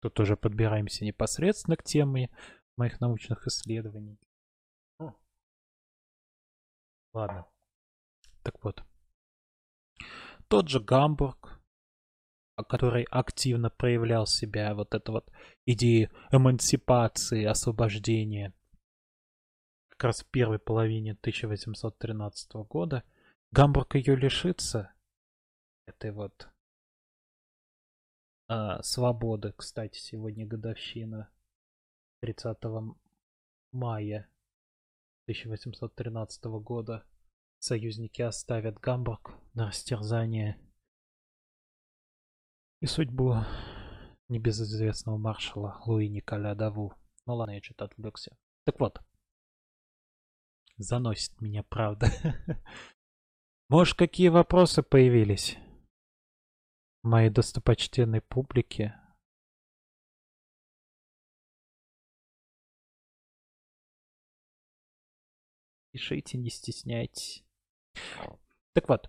Тут уже подбираемся непосредственно к теме моих научных исследований. Ладно. Так вот. Тот же Гамбург, который активно проявлял себя, вот это вот идеи эмансипации, освобождения, как раз в первой половине 1813 года, Гамбург ее лишится этой вот а, свободы. Кстати, сегодня годовщина 30 мая 1813 года. Союзники оставят Гамбург на растерзание и судьбу небезызвестного маршала Луи Николя Даву. Ну ладно, я что-то отвлекся. Так вот. Заносит меня, правда. Может, какие вопросы появились? Моей достопочтенной публике. Пишите, не стесняйтесь. Так вот.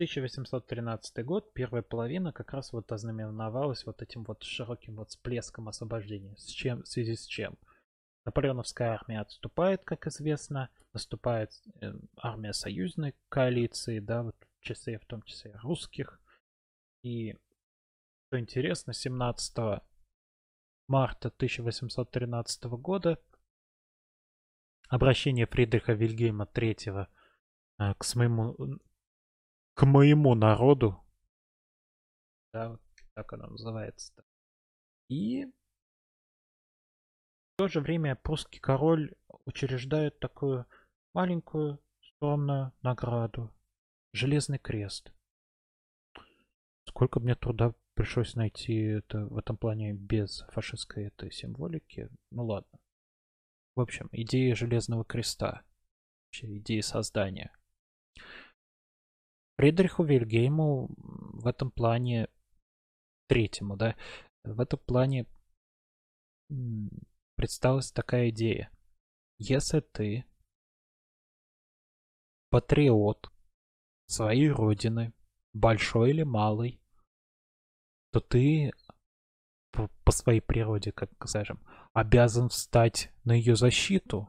1813 год, первая половина как раз вот ознаменовалась вот этим вот широким вот всплеском освобождения. С чем, в связи с чем? Наполеоновская армия отступает, как известно, наступает э, армия союзной коалиции, да, вот в числе, в том числе русских. И, что интересно, 17 марта 1813 года обращение Фридриха Вильгельма III э, к своему к моему народу. Да, вот так оно называется. И в то же время прусский король учреждает такую маленькую скромную награду. Железный крест. Сколько мне труда пришлось найти это в этом плане без фашистской этой символики. Ну ладно. В общем, идея Железного Креста. Вообще идея создания. Фридриху Вильгельму в этом плане, третьему, да, в этом плане представилась такая идея. Если ты патриот своей родины, большой или малый, то ты по своей природе, как скажем, обязан встать на ее защиту.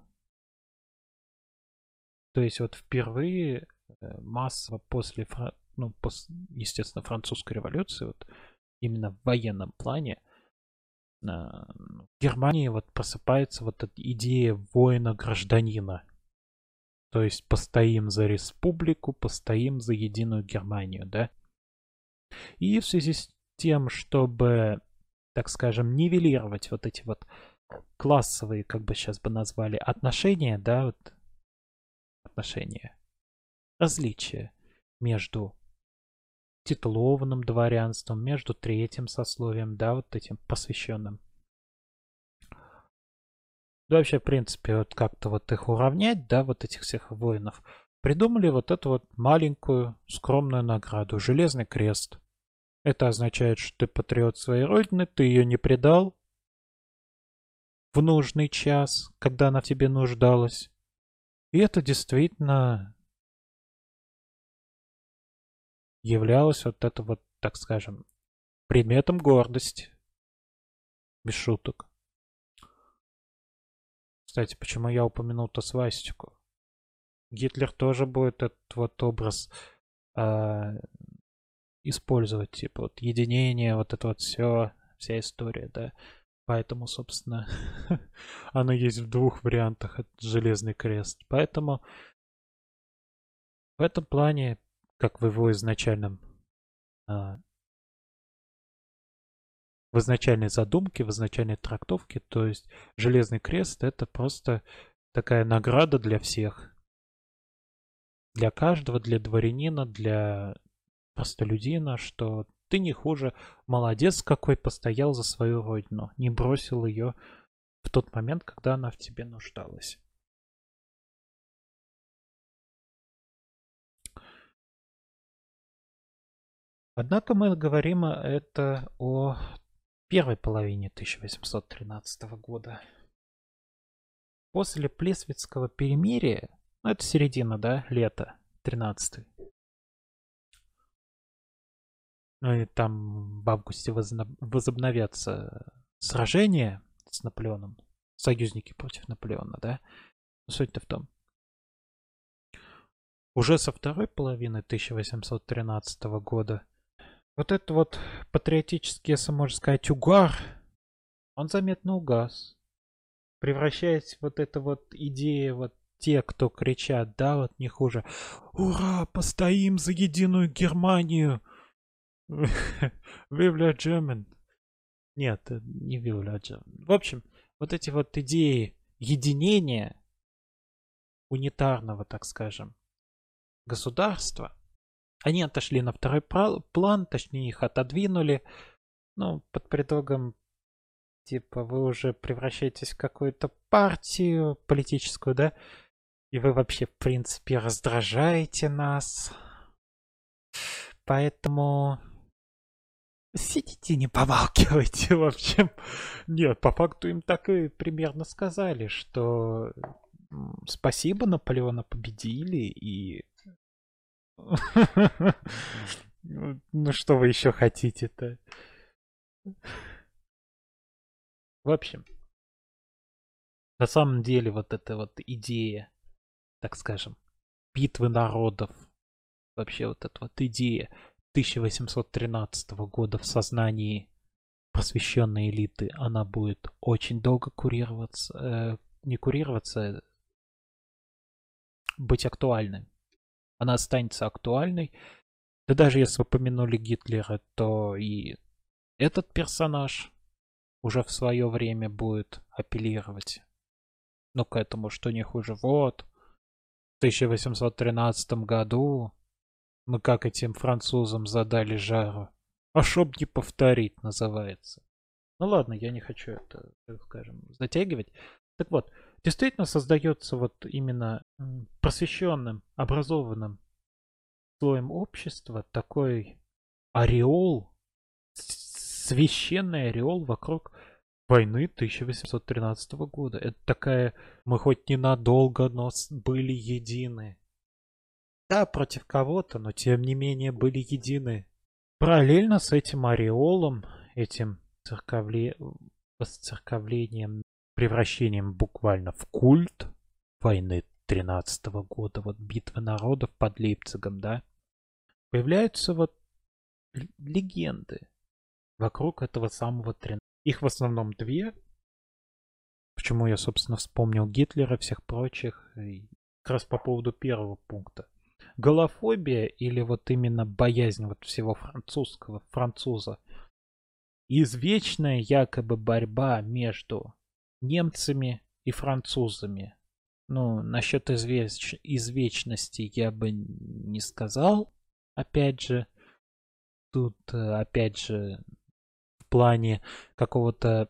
То есть вот впервые э, массово после, ну, пос, естественно, французской революции, вот именно в военном плане, э, в Германии вот просыпается вот эта идея воина-гражданина. То есть постоим за республику, постоим за единую Германию, да? И в связи с тем, чтобы, так скажем, нивелировать вот эти вот классовые, как бы сейчас бы назвали, отношения, да, вот отношения, различия между титулованным дворянством, между третьим сословием, да, вот этим посвященным. Да вообще, в принципе, вот как-то вот их уравнять, да, вот этих всех воинов, придумали вот эту вот маленькую скромную награду, Железный Крест. Это означает, что ты патриот своей родины, ты ее не предал в нужный час, когда она в тебе нуждалась. И это действительно являлось вот это вот, так скажем, предметом гордости. Без шуток. Кстати, почему я упомянул-то свастику? Гитлер тоже будет этот вот образ э, использовать, типа вот единение, вот это вот все, вся история, да. Поэтому, собственно, оно есть в двух вариантах, это Железный Крест. Поэтому в этом плане, как в его изначальном а, в изначальной задумке, в изначальной трактовке, то есть Железный Крест это просто такая награда для всех. Для каждого, для дворянина, для простолюдина, что ты не хуже. Молодец какой постоял за свою родину. Не бросил ее в тот момент, когда она в тебе нуждалась. Однако мы говорим это о первой половине 1813 года. После Плесвицкого перемирия, ну это середина, да, лета, 13 Ну и там в августе возобновятся сражения с Наполеоном. Союзники против Наполеона, да? Суть-то в том. Уже со второй половины 1813 года вот этот вот патриотический, если можно сказать, угар, он заметно угас. Превращаясь вот эта вот идея вот те, кто кричат, да, вот не хуже. Ура, постоим за единую Германию! Вивля German. Нет, не Вивля German. В общем, вот эти вот идеи единения унитарного, так скажем, государства, они отошли на второй план, точнее их отодвинули, ну, под предлогом, типа, вы уже превращаетесь в какую-то партию политическую, да, и вы вообще, в принципе, раздражаете нас. Поэтому Сидите, не помалкивайте, в общем. Нет, по факту им так и примерно сказали, что спасибо, Наполеона победили, и... Ну, что вы еще хотите-то? В общем, на самом деле вот эта вот идея, так скажем, битвы народов, вообще вот эта вот идея 1813 года в сознании просвещенной элиты она будет очень долго курироваться, э, не курироваться, быть актуальной. Она останется актуальной. Да даже если упомянули Гитлера, то и этот персонаж уже в свое время будет апеллировать. Ну, к этому, что не хуже. Вот, в 1813 году мы как этим французам задали жару. А чтоб не повторить, называется. Ну ладно, я не хочу это, так скажем, затягивать. Так вот, действительно создается вот именно просвещенным, образованным слоем общества такой ореол, священный ореол вокруг войны 1813 года. Это такая, мы хоть ненадолго, но были едины Да, против кого-то, но тем не менее были едины. Параллельно с этим ореолом, этим церковле... церковлением, превращением буквально в культ войны 13 -го года, вот битвы народов под Лейпцигом, да, появляются вот легенды вокруг этого самого 13 Их в основном две. Почему я, собственно, вспомнил Гитлера, всех прочих. И как раз по поводу первого пункта. Голофобия или вот именно боязнь вот всего французского, француза. Извечная якобы борьба между немцами и французами. Ну, насчет извеч... извечности я бы не сказал. Опять же, тут, э, опять же, в плане какого-то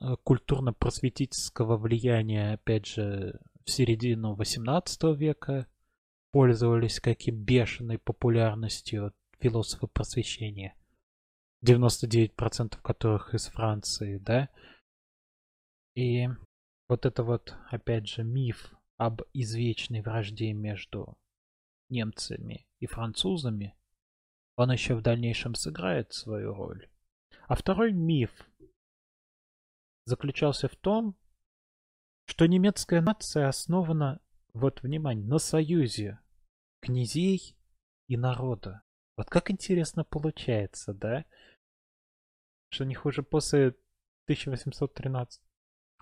э, культурно-просветительского влияния, опять же, в середину 18 века пользовались каким бешеной популярностью философы просвещения. 99% которых из Франции, да? И вот это вот, опять же, миф об извечной вражде между немцами и французами, он еще в дальнейшем сыграет свою роль. А второй миф заключался в том, что немецкая нация основана, вот внимание, на союзе князей и народа. Вот как интересно получается, да? Что не хуже после 1813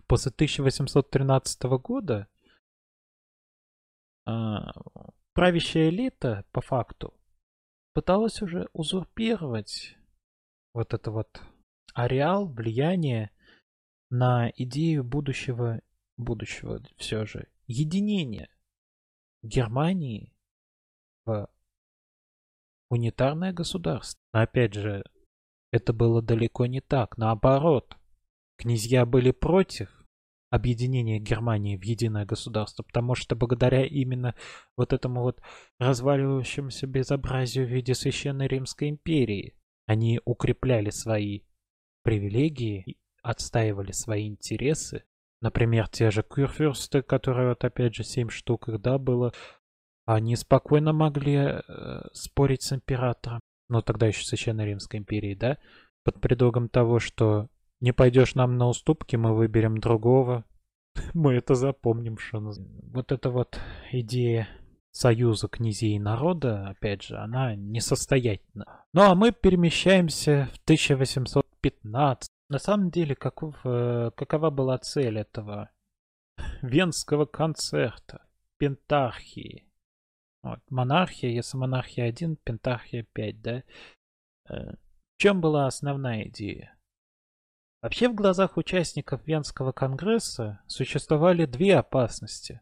после 1813 года а, правящая элита, по факту, пыталась уже узурпировать вот это вот ареал, влияние на идею будущего, будущего все же, единения Германии в унитарное государство. Но опять же, это было далеко не так, наоборот. Князья были против объединения Германии в единое государство, потому что благодаря именно вот этому вот разваливающемуся безобразию в виде Священной Римской империи они укрепляли свои привилегии, отстаивали свои интересы. Например, те же кюрфюрсты, которые вот опять же семь штук их, да, было, они спокойно могли э, спорить с императором, но тогда еще Священной Римской империи, да, под предлогом того, что не пойдешь нам на уступки, мы выберем другого. Мы это запомним, что Вот эта вот идея союза князей и народа, опять же, она несостоятельна. Ну а мы перемещаемся в 1815. На самом деле, каков, э, какова была цель этого венского концерта, пентархии? Вот, монархия, если монархия 1, пентархия 5, да? Э, в чем была основная идея? Вообще в глазах участников Венского конгресса существовали две опасности,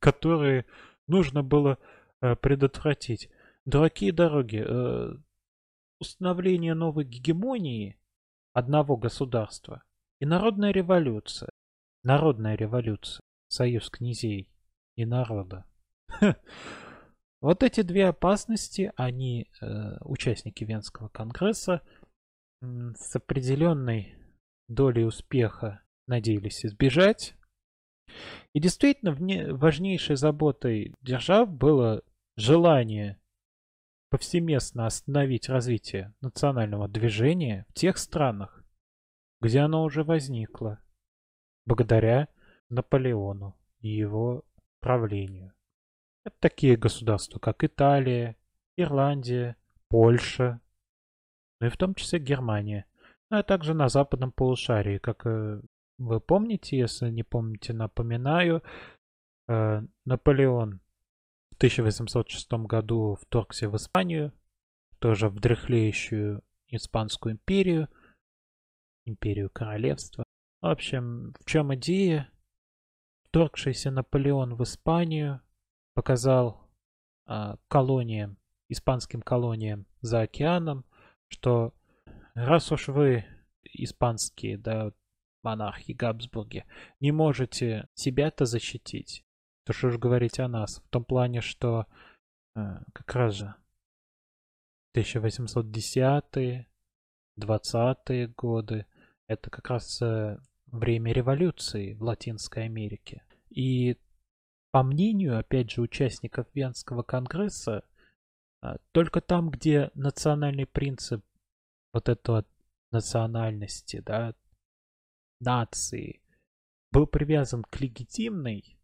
которые нужно было э, предотвратить. Дураки дороги. Э, установление новой гегемонии одного государства и народная революция. Народная революция. Союз князей и народа. Вот эти две опасности, они, э, участники Венского конгресса, с определенной долей успеха надеялись избежать. И действительно, важнейшей заботой держав было желание повсеместно остановить развитие национального движения в тех странах, где оно уже возникло, благодаря Наполеону и его правлению. Это такие государства, как Италия, Ирландия, Польша, ну и в том числе Германия, ну а также на западном полушарии, как э, вы помните, если не помните, напоминаю, э, Наполеон в 1806 году вторгся в Испанию, тоже в дряхлеющую Испанскую империю, империю королевства. В общем, в чем идея? Вторгшийся Наполеон в Испанию показал э, колониям, испанским колониям за океаном, что раз уж вы испанские, да, монархи Габсбурги, не можете себя-то защитить, то что ж говорить о нас? В том плане, что э, как раз же 1810-е, 20-е годы, это как раз э, время революции в Латинской Америке. И по мнению, опять же, участников Венского конгресса, а, только там, где национальный принцип вот этого национальности, да, нации, был привязан к легитимной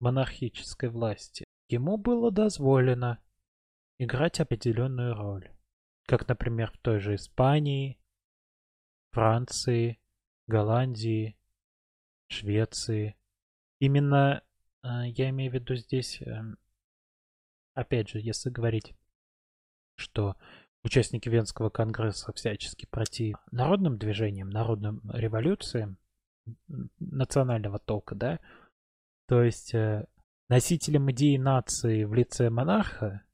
монархической власти, ему было дозволено играть определенную роль. Как, например, в той же Испании, Франции, Голландии, Швеции. Именно я имею в виду здесь, э, опять же, если говорить, что участники Венского конгресса всячески против народным движениям, народным революциям национального толка, да, то есть э, носителям идеи нации в лице монарха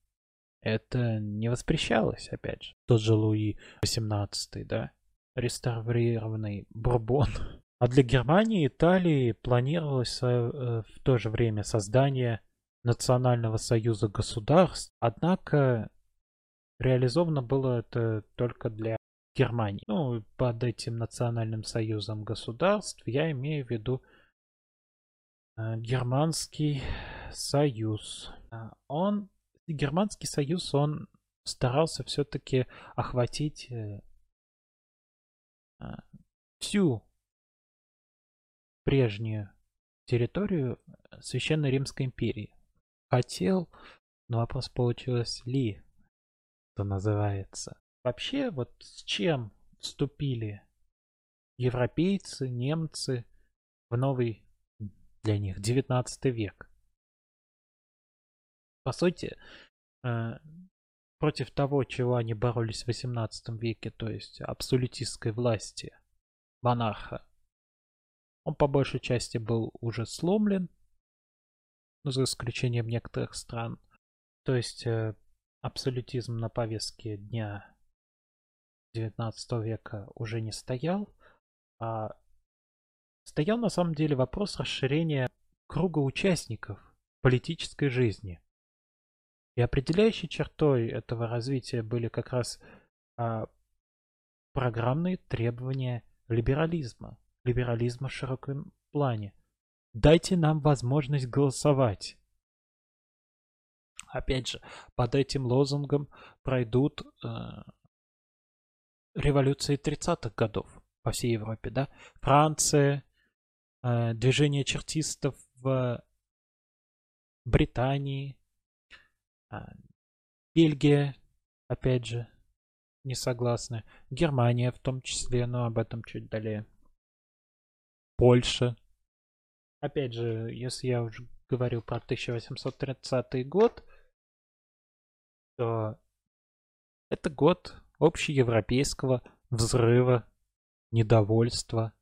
это не воспрещалось, опять же. Тот же Луи XVIII, да, реставрированный Бурбон. А для Германии и Италии планировалось э, в то же время создание Национального союза государств, однако реализовано было это только для Германии. Ну, под этим Национальным союзом государств я имею в виду э, Германский союз. Он, Германский союз, он старался все-таки охватить э, всю прежнюю территорию Священной Римской империи. Хотел, но вопрос получилось ли, что называется. Вообще, вот с чем вступили европейцы, немцы в новый для них 19 век? По сути, э, против того, чего они боролись в 18 веке, то есть абсолютистской власти монарха, он по большей части был уже сломлен, ну, за исключением некоторых стран. То есть э, абсолютизм на повестке дня 19 века уже не стоял, а стоял на самом деле вопрос расширения круга участников политической жизни. И определяющей чертой этого развития были как раз а, программные требования либерализма. Либерализма в широком плане. Дайте нам возможность голосовать. Опять же, под этим лозунгом пройдут э, революции 30-х годов по всей Европе, да? Франция, э, движение чертистов в Британии, а, Бельгия, опять же, не согласны. Германия в том числе, но об этом чуть далее. Польша. Опять же, если я уже говорил про 1830 год, то это год общеевропейского взрыва, недовольства.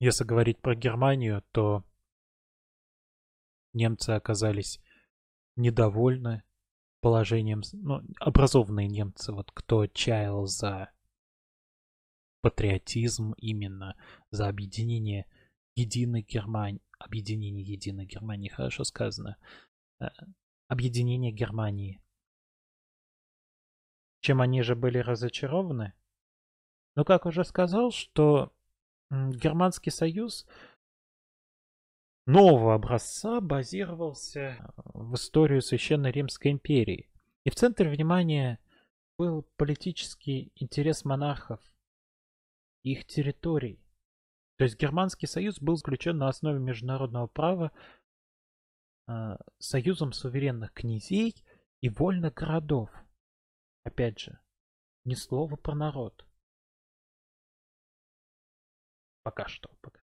Если говорить про Германию, то немцы оказались недовольны положением, ну, образованные немцы, вот кто чаял за патриотизм именно, за объединение единой Германии, объединение единой Германии, хорошо сказано, э, объединение Германии. Чем они же были разочарованы? Ну, как уже сказал, что Германский союз нового образца базировался в историю Священной Римской империи. И в центре внимания был политический интерес монархов их территорий. То есть Германский союз был заключен на основе международного права э, союзом суверенных князей и вольных городов. Опять же, ни слова про народ. Пока что. Пока.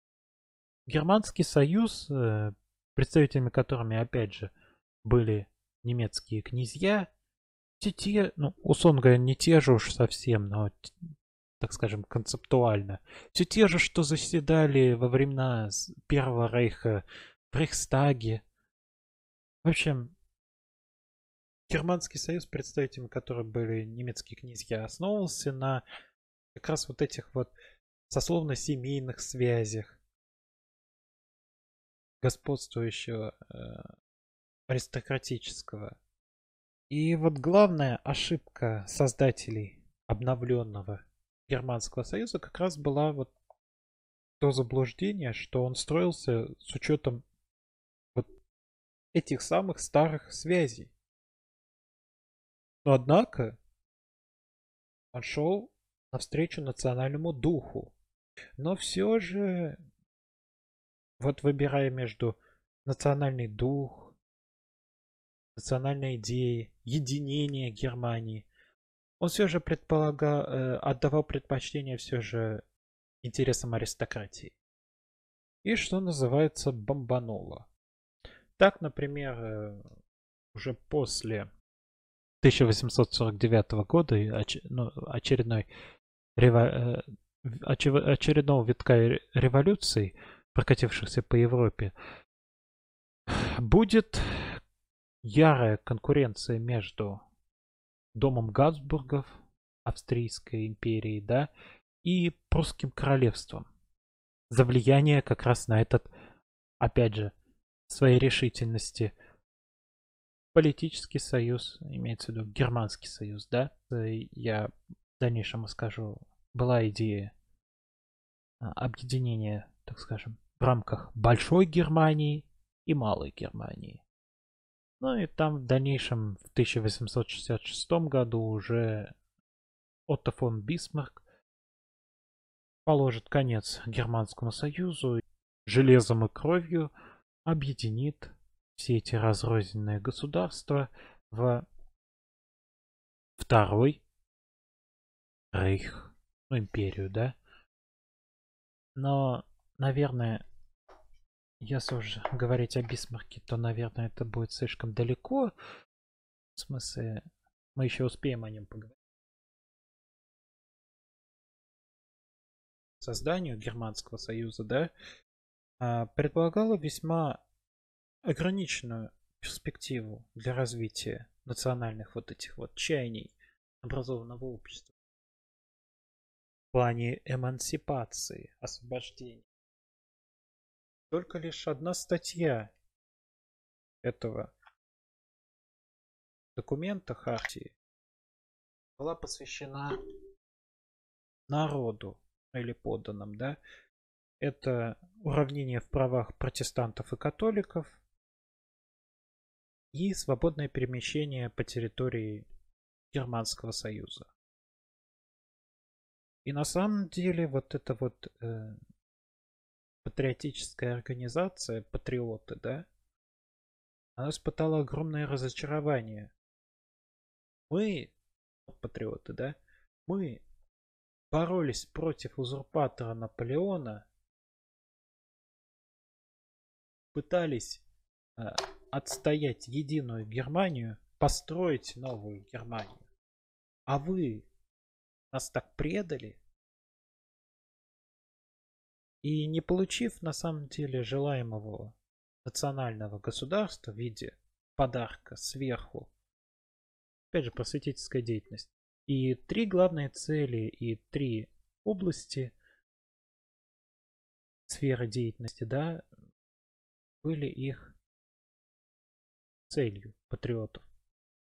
Германский союз, э, представителями которыми, опять же, были немецкие князья, те, те ну, условно говоря, не те же уж совсем, но, так скажем, концептуально. Все те же, что заседали во времена Первого Рейха в Рейхстаге. В общем, Германский союз, представителями которых были немецкие князья, основывался на как раз вот этих вот сословно-семейных связях господствующего э, аристократического. И вот главная ошибка создателей обновленного Германского союза как раз была вот то заблуждение, что он строился с учетом вот этих самых старых связей. Но однако он шел навстречу национальному духу. Но все же, вот выбирая между национальный дух, национальной идеей, единение Германии, он все же предполагал, э, отдавал предпочтение все же интересам аристократии. И что называется бомбануло. Так, например, э, уже после 1849 года ну, очередной рево... Э, очередного витка революций, прокатившихся по Европе, будет ярая конкуренция между домом Габсбургов, Австрийской империей, да, и прусским королевством. За влияние как раз на этот, опять же, своей решительности политический союз, имеется в виду германский союз, да, я в дальнейшем скажу, была идея а, объединения, так скажем, в рамках Большой Германии и Малой Германии. Ну и там в дальнейшем, в 1866 году уже Отто фон Бисмарк положит конец Германскому Союзу, железом и кровью объединит все эти разрозненные государства в второй рейх, ну, империю, да. Но, наверное, если уже говорить о Бисмарке, то, наверное, это будет слишком далеко. В смысле, мы еще успеем о нем поговорить. Созданию Германского Союза, да, а, предполагало весьма ограниченную перспективу для развития национальных вот этих вот чаяний образованного общества в плане эмансипации, освобождения. Только лишь одна статья этого документа Хартии была посвящена народу или подданным, да, это уравнение в правах протестантов и католиков и свободное перемещение по территории Германского Союза. И на самом деле вот эта вот э, патриотическая организация, патриоты, да, она испытала огромное разочарование. Мы, патриоты, да, мы боролись против узурпатора Наполеона, пытались э, отстоять единую Германию, построить новую Германию. А вы нас так предали, и не получив на самом деле желаемого национального государства в виде подарка сверху, опять же, просветительская деятельность, и три главные цели и три области сферы деятельности, да, были их целью патриотов.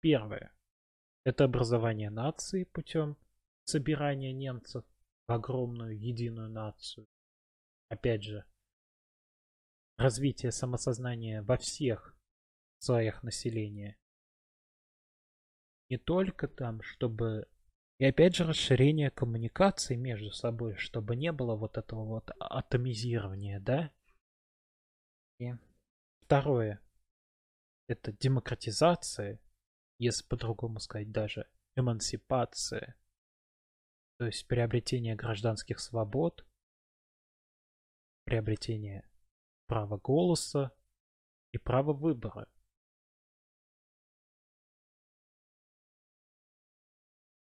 Первое – это образование нации путем собирания немцев в огромную единую нацию опять же, развитие самосознания во всех слоях населения. Не только там, чтобы... И опять же расширение коммуникации между собой, чтобы не было вот этого вот атомизирования, да? И второе. Это демократизация, если по-другому сказать даже эмансипация. То есть приобретение гражданских свобод, приобретение права голоса и права выбора.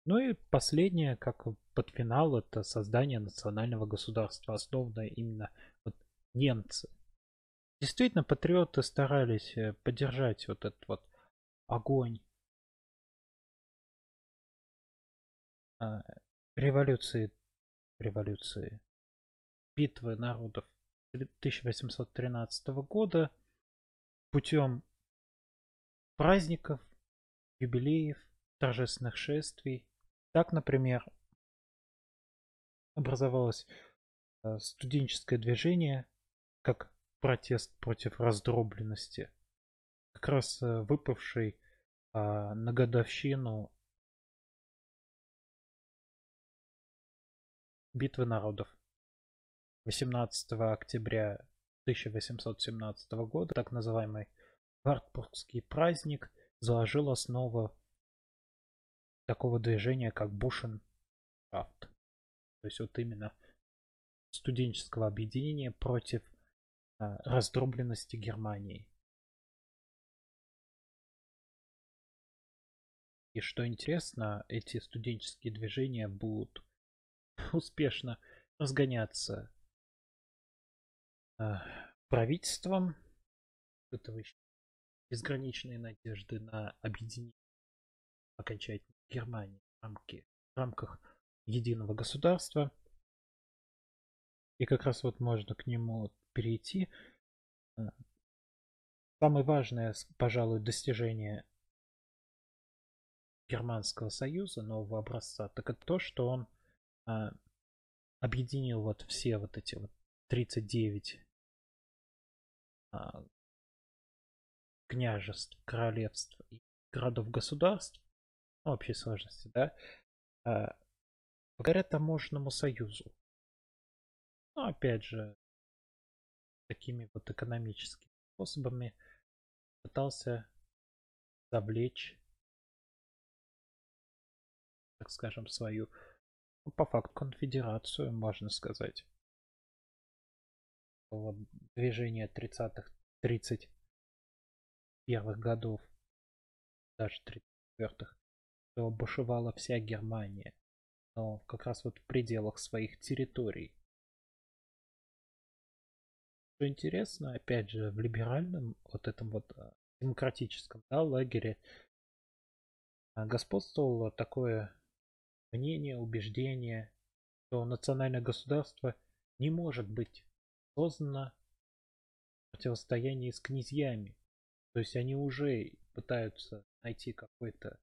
Ну и последнее, как под финал, это создание национального государства, основанное именно вот немцы. Действительно, патриоты старались э, поддержать вот этот вот огонь а, революции, революции, битвы народов 1813 года путем праздников, юбилеев, торжественных шествий. Так, например, образовалось э, студенческое движение как протест против раздробленности как раз э, выпавший а, на годовщину битвы народов 18 октября 1817 года, так называемый Вартбургский праздник, заложил основу такого движения, как Бушеншафт. То есть вот именно студенческого объединения против а, раздробленности Германии. И что интересно, эти студенческие движения будут успешно разгоняться правительством. Этого еще безграничные надежды на объединение окончательно Германии в, рамки, в рамках единого государства. И как раз вот можно к нему перейти. Э, самое важное, пожалуй, достижение Германского союза нового образца, так это то, что он а, объединил вот все вот эти вот 39 а, княжеств, королевств и городов-государств, ну, общей сложности, да, а, благодаря таможенному союзу. Ну, опять же, такими вот экономическими способами пытался завлечь так скажем, свою, ну, по факту, конфедерацию, можно сказать. Вот движение 30-х, 31-х годов, даже 34-х, то бушевала вся Германия, но как раз вот в пределах своих территорий. Что интересно, опять же, в либеральном, вот этом вот а, демократическом да, лагере а, господствовало такое мнение, убеждение, что национальное государство не может быть создано в противостоянии с князьями. То есть они уже пытаются найти какой-то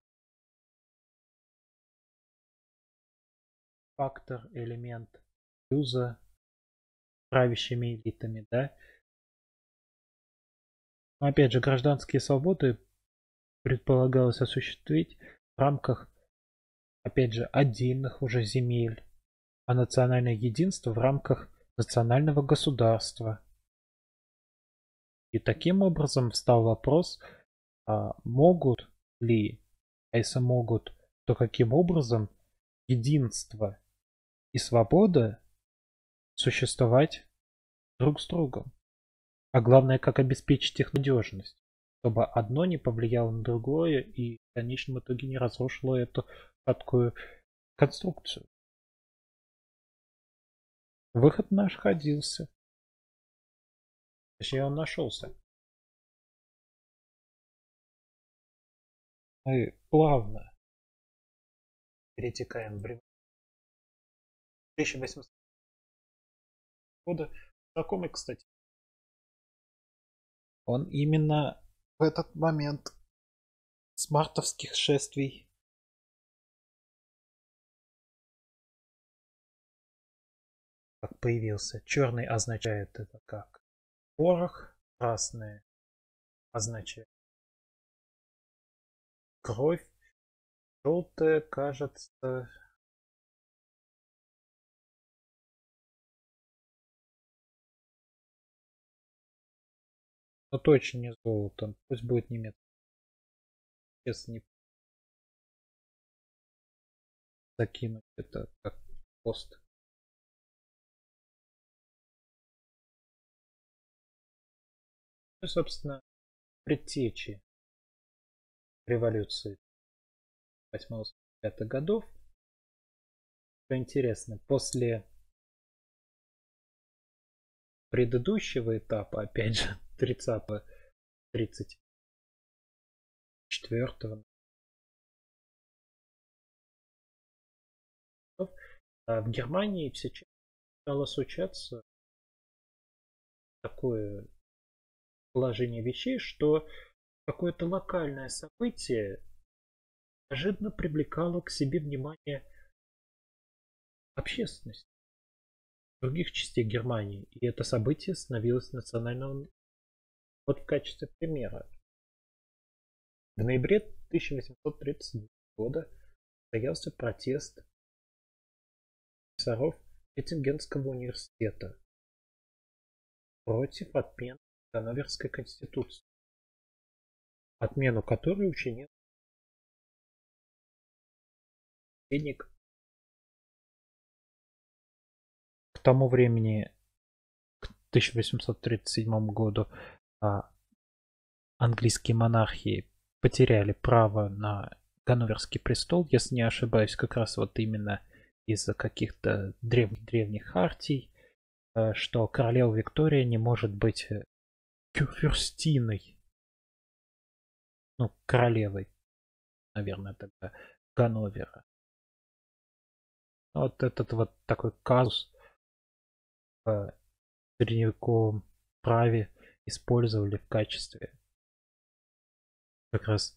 фактор, элемент союза правящими элитами, да. Но опять же, гражданские свободы предполагалось осуществить в рамках опять же, отдельных уже земель, а национальное единство в рамках национального государства. И таким образом встал вопрос, а могут ли, а если могут, то каким образом единство и свобода существовать друг с другом. А главное, как обеспечить их надежность, чтобы одно не повлияло на другое и в конечном итоге не разрушило эту такую конструкцию. Выход наш ходился. Точнее, он нашелся. Мы плавно перетекаем в время 1800 года. Знакомый, кстати. Он именно в этот момент с мартовских шествий как появился. Черный означает это как порох, красный означает кровь, желтое кажется но точно не золотом, пусть будет немецкий. Сейчас не закинуть это как пост. Ну, собственно, предтечи революции 8-5 годов. Что интересно, после предыдущего этапа, опять же, 30 34 а в Германии все стало случаться такое положение вещей, что какое-то локальное событие неожиданно привлекало к себе внимание общественности других частей Германии. И это событие становилось национальным. Вот в качестве примера. В ноябре 1830 года состоялся протест профессоров Эттингенского университета против отмены Ганноверской конституции, отмену которой учинил наследник к тому времени, к 1837 году, а, английские монархии потеряли право на Ганноверский престол, если не ошибаюсь, как раз вот именно из-за каких-то древних, древних хартий, э, что королева Виктория не может быть кюрфюрстиной. Ну, королевой, наверное, тогда Ганновера. Вот этот вот такой казус в средневековом праве использовали в качестве как раз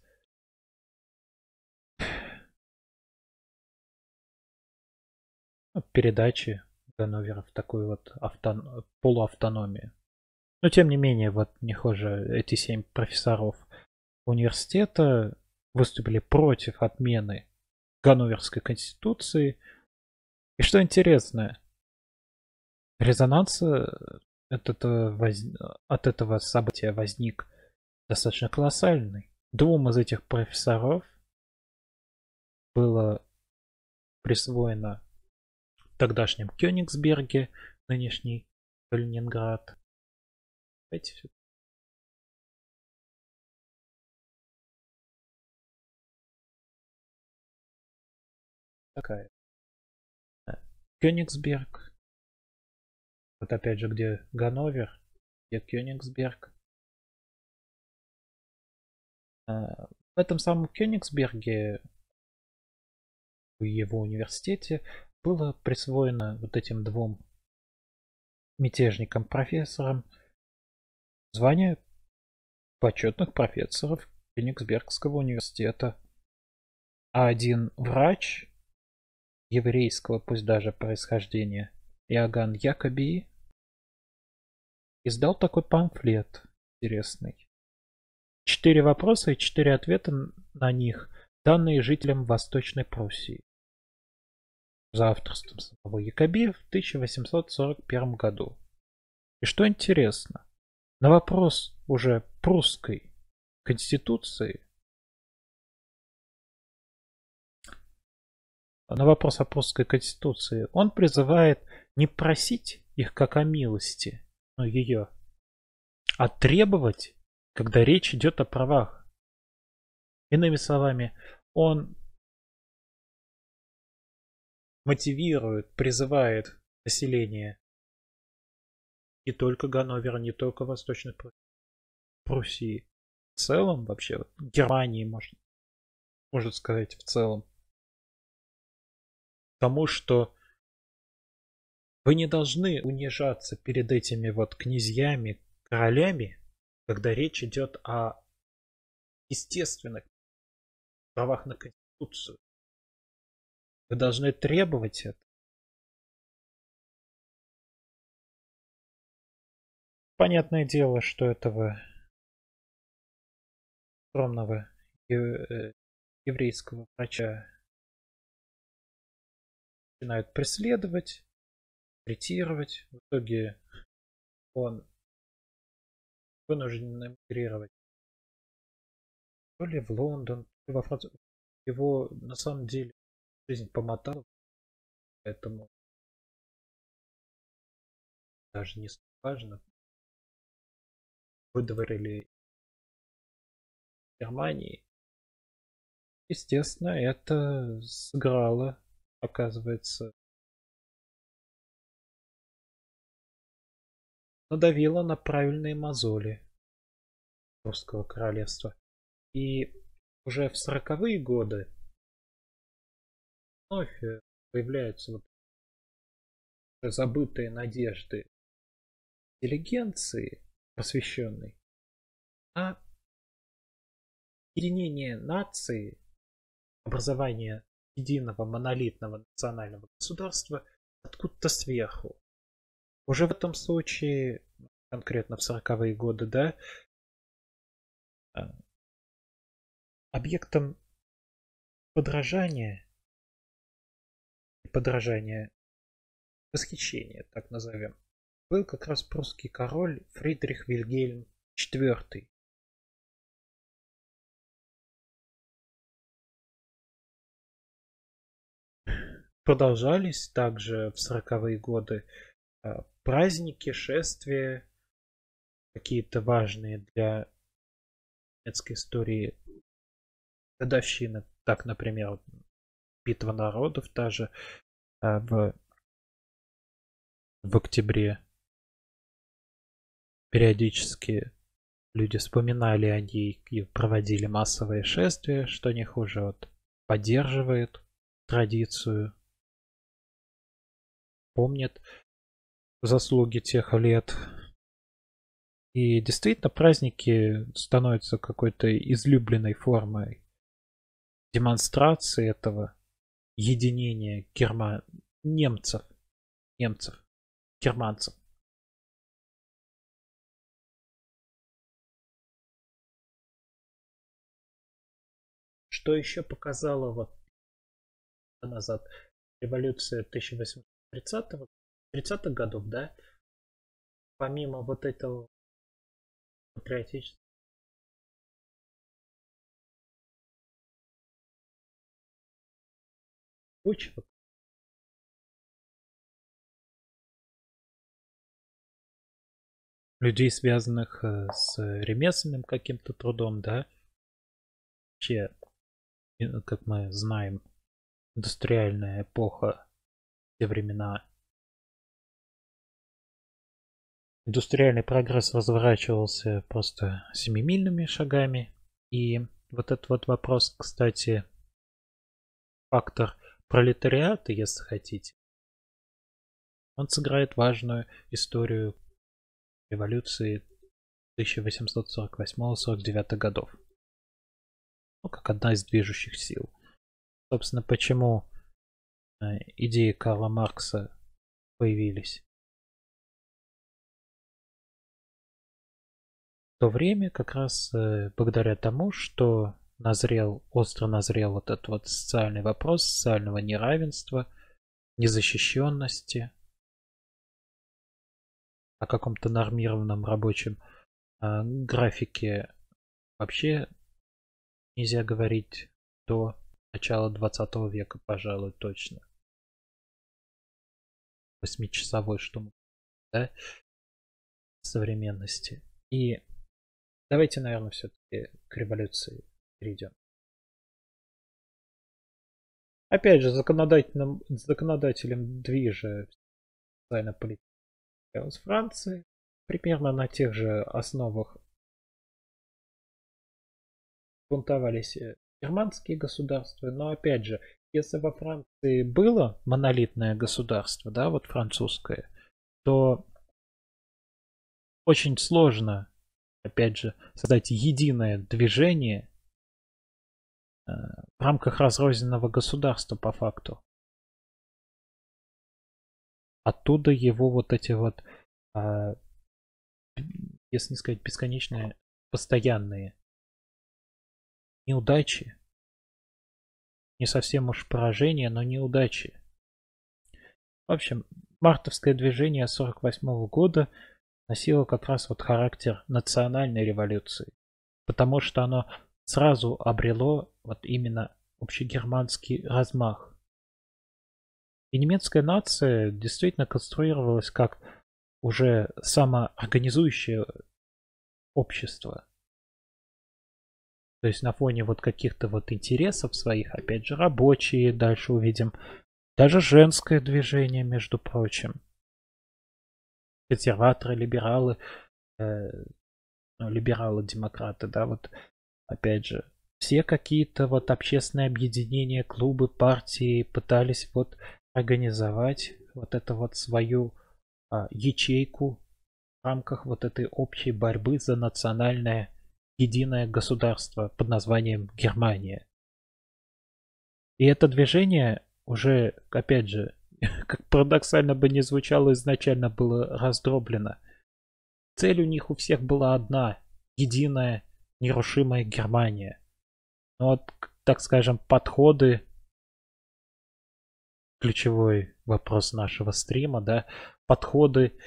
передачи Ганновера в такую вот авто... полуавтономию. Но тем не менее, вот не хуже, эти семь профессоров университета выступили против отмены Ганноверской конституции. И что интересно, резонанс э, от этого, воз... от этого события возник достаточно колоссальный. Двум из этих профессоров было присвоено в тогдашнем Кёнигсберге, нынешний Калининград. Давайте такая. Кёнигсберг. Вот опять же, где Ганновер, где Кёнигсберг. А, в этом самом Кёнигсберге, в его университете, было присвоено вот этим двум мятежникам-профессорам звание почетных профессоров Кёнигсбергского университета. А один врач еврейского, пусть даже происхождения, Иоганн Якоби, издал такой памфлет интересный. Четыре вопроса и четыре ответа на них, данные жителям Восточной Пруссии. За авторством самого Якоби в 1841 году. И что интересно, на вопрос уже прусской конституции на вопрос о прусской конституции он призывает не просить их как о милости, ну ее, а требовать когда речь идет о правах. Иными словами, он мотивирует, призывает население не только Ганновера, не только Восточной Пруссии, в целом вообще, Германии, можно, можно сказать, в целом. Тому, что вы не должны унижаться перед этими вот князьями, королями, когда речь идет о естественных правах на Конституцию. Вы должны требовать это. Понятное дело, что этого скромного э, еврейского врача начинают преследовать, третировать. В итоге он вынужден эмигрировать. То ли в Лондон, то ли во Францию. Его на самом деле жизнь помотала, поэтому даже не важно. Выдворили Германии. Естественно, это сыграло, оказывается, надавила на правильные мозоли русского королевства. И уже в сороковые годы вновь э, появляются вот забытые надежды интеллигенции, посвященной, а единение нации, образование единого монолитного национального государства откуда-то сверху. Уже в этом случае, конкретно в сороковые годы, да, а, объектом подражания, подражания, восхищения, так назовем, был как раз прусский король Фридрих Вильгельм IV. Продолжались также в сороковые годы а, праздники, шествия, какие-то важные для немецкой истории годовщины. Так, например, битва народов та же а, в, в октябре. Периодически люди вспоминали о ней и проводили массовые шествия, что не хуже вот поддерживает традицию помнит заслуги тех лет. И действительно праздники становятся какой-то излюбленной формой демонстрации этого единения герман... немцев, немцев, германцев. Что еще показала вот назад революция 1800 30-х 30 годов, да, помимо вот этого патриотического почвы, людей, связанных э, с ремесленным каким-то трудом, да, вообще, как мы знаем, индустриальная эпоха те времена индустриальный прогресс разворачивался просто семимильными шагами. И вот этот вот вопрос, кстати, фактор пролетариата, если хотите, он сыграет важную историю революции 1848-49 годов. Ну, как одна из движущих сил. Собственно, почему Э, идеи Карла Маркса появились. В то время как раз э, благодаря тому, что назрел, остро назрел вот этот вот социальный вопрос социального неравенства, незащищенности, о каком-то нормированном рабочем э, графике вообще нельзя говорить до начала 20 века, пожалуй, точно восьмичасовой штурм да, современности. И давайте, наверное, все-таки к революции перейдем. Опять же, законодательным, законодателем движа социально политики с Франции. Примерно на тех же основах бунтовались э, германские государства, но опять же, если во Франции было монолитное государство, да, вот французское, то очень сложно, опять же, создать единое движение э, в рамках разрозненного государства по факту. Оттуда его вот эти вот, а, если не сказать бесконечные, постоянные неудачи, не совсем уж поражение, но неудачи. В общем, мартовское движение 48 года носило как раз вот характер национальной революции, потому что оно сразу обрело вот именно общегерманский размах. И немецкая нация действительно конструировалась как уже самоорганизующее общество. То есть на фоне вот каких-то вот интересов своих, опять же, рабочие, дальше увидим. Даже женское движение, между прочим. Консерваторы, либералы, э, ну, либералы-демократы, да, вот опять же, все какие-то вот общественные объединения, клубы, партии пытались вот организовать вот это вот свою а, ячейку в рамках вот этой общей борьбы за национальное единое государство под названием Германия. И это движение уже, опять же, как парадоксально бы не звучало, изначально было раздроблено. Цель у них у всех была одна – единая, нерушимая Германия. Ну вот, так скажем, подходы, ключевой вопрос нашего стрима, да, подходы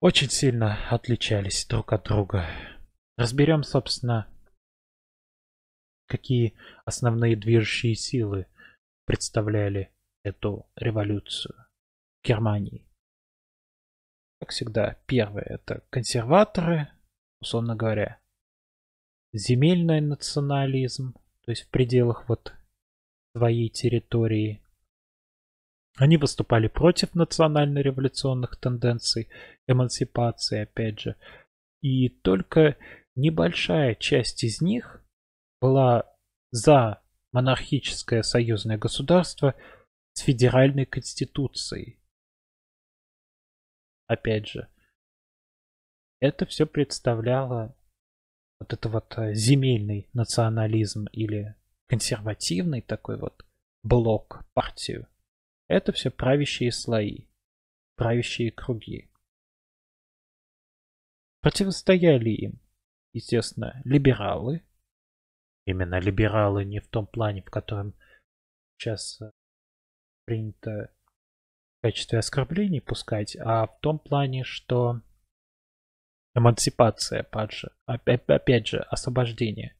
очень сильно отличались друг от друга. Разберем, собственно, какие основные движущие силы представляли эту революцию в Германии. Как всегда, первое это консерваторы, условно говоря, земельный национализм, то есть в пределах вот своей территории. Они выступали против национально-революционных тенденций, эмансипации, опять же. И только небольшая часть из них была за монархическое союзное государство с федеральной конституцией. Опять же, это все представляло вот это вот э, земельный национализм или консервативный такой вот блок, партию. Это все правящие слои, правящие круги. Противостояли им, естественно, либералы. Именно либералы не в том плане, в котором сейчас э, принято в качестве оскорблений пускать, а в том плане, что эмансипация, опять же, опять же, освобождение.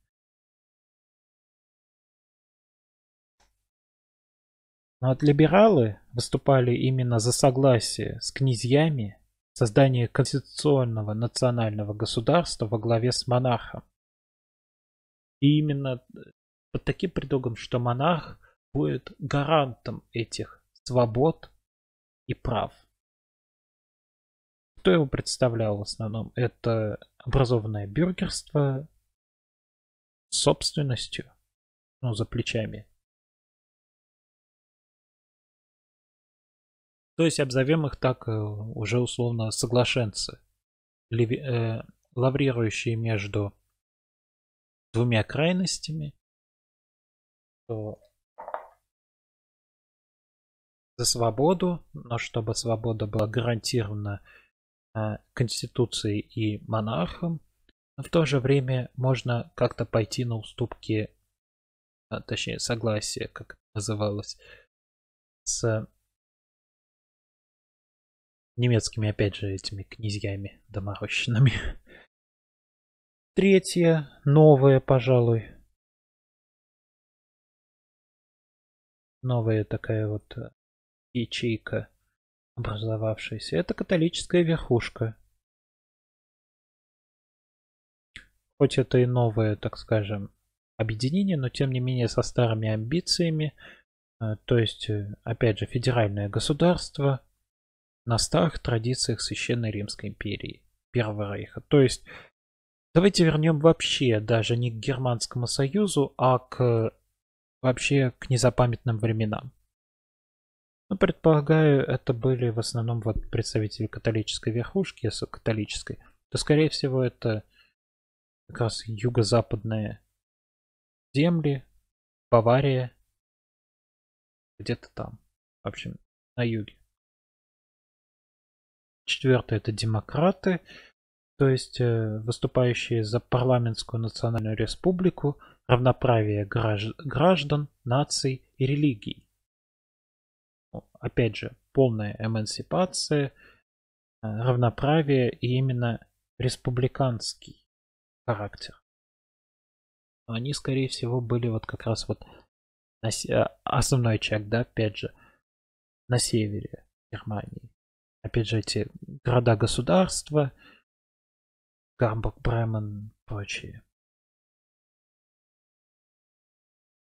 Но вот либералы выступали именно за согласие с князьями создание конституционного национального государства во главе с монархом. И именно под таким предлогом, что монарх будет гарантом этих свобод и прав. Кто его представлял в основном? Это образованное бюргерство с собственностью, ну, за плечами. То есть обзовем их так э, уже условно соглашенцы, э, лаврирующие между двумя крайностями, то за свободу, но чтобы свобода была гарантирована э, Конституцией и монархом, но в то же время можно как-то пойти на уступки, а, точнее согласие, как это называлось, с немецкими, опять же, этими князьями доморощенными. Третье, новое, пожалуй. Новая такая вот э, ячейка образовавшаяся. Это католическая верхушка. Хоть это и новое, так скажем, объединение, но тем не менее со старыми амбициями. Э, то есть, э, опять же, федеральное государство на старых традициях Священной Римской империи, Первого Рейха. То есть, давайте вернем вообще даже не к Германскому Союзу, а к вообще к незапамятным временам. Ну, предполагаю, это были в основном вот представители католической верхушки, если католической, то, скорее всего, это как раз юго-западные земли, Бавария, где-то там, в общем, на юге. Четвертое это демократы, то есть э, выступающие за парламентскую национальную республику, равноправие граждан, наций и религий опять же, полная эмансипация, э, равноправие и именно республиканский характер. Они, скорее всего, были вот как раз вот на, э, основной очаг, да, опять же, на севере Германии. Опять же, эти города-государства, Гамбург, Бремен, прочие.